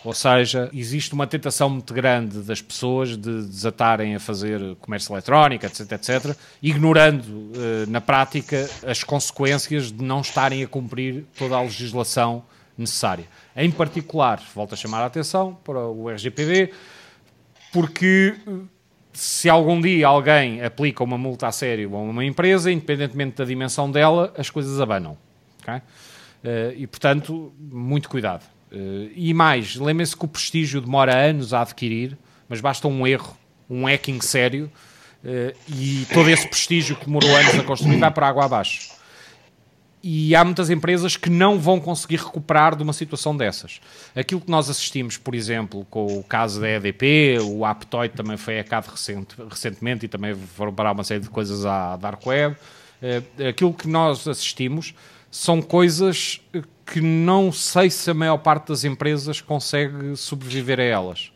Ou seja, existe uma tentação muito grande das pessoas de desatarem a fazer comércio eletrónico, etc, etc, ignorando eh, na prática as consequências de não estarem a cumprir toda a legislação necessária. Em particular, volto a chamar a atenção para o RGPD, porque eh, se algum dia alguém aplica uma multa a sério a uma empresa, independentemente da dimensão dela, as coisas abanam. Okay? Eh, e, portanto, muito cuidado. Uh, e mais, lembrem-se que o prestígio demora anos a adquirir, mas basta um erro, um hacking sério, uh, e todo esse prestígio que demorou anos a construir vai para água abaixo. E há muitas empresas que não vão conseguir recuperar de uma situação dessas. Aquilo que nós assistimos, por exemplo, com o caso da EDP, o Aptoid também foi hackeado recente, recentemente e também foram parar uma série de coisas à Dark Web. Uh, aquilo que nós assistimos são coisas que não sei se a maior parte das empresas consegue sobreviver a elas.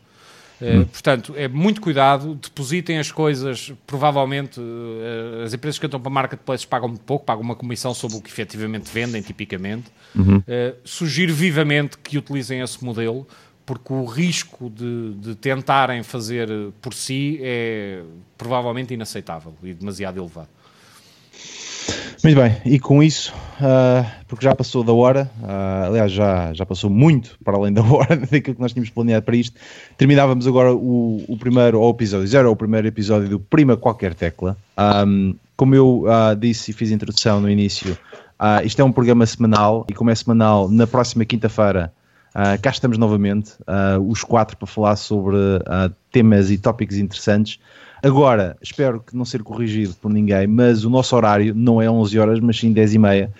Eh, hum. portanto, é muito cuidado, depositem as coisas, provavelmente uh, as empresas que entram para marketplaces pagam muito pouco, pagam uma comissão sobre o que efetivamente vendem, tipicamente. Uhum. Uh, sugiro vivamente que utilizem esse modelo, porque o risco de, de tentarem fazer por si é provavelmente inaceitável e demasiado elevado. Muito bem, e com isso, uh, porque já passou da hora, uh, aliás, já, já passou muito para além da hora daquilo que nós tínhamos planeado para isto, terminávamos agora o, o primeiro, ou episódio zero, o primeiro episódio do Prima Qualquer Tecla. Um, como eu uh, disse e fiz introdução no início, isto é um programa semanal, e como é semanal, na próxima quinta-feira, cá estamos novamente, os quatro, para falar sobre temas e tópicos interessantes. Agora, espero que não ser corrigido por ninguém, mas o nosso horário não é 11 horas, mas sim 10 e meia.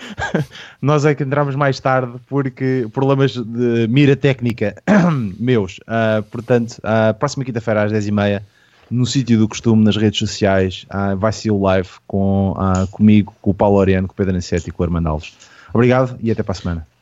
Nós é que entramos mais tarde porque problemas de mira técnica meus. Uh, portanto, uh, próxima quinta-feira às 10 e meia, no sítio do costume, nas redes sociais, uh, vai ser o live com, uh, comigo, com o Paulo Oriano, com o Pedro Ansetti e com o Armando Alves. Obrigado e até para a semana.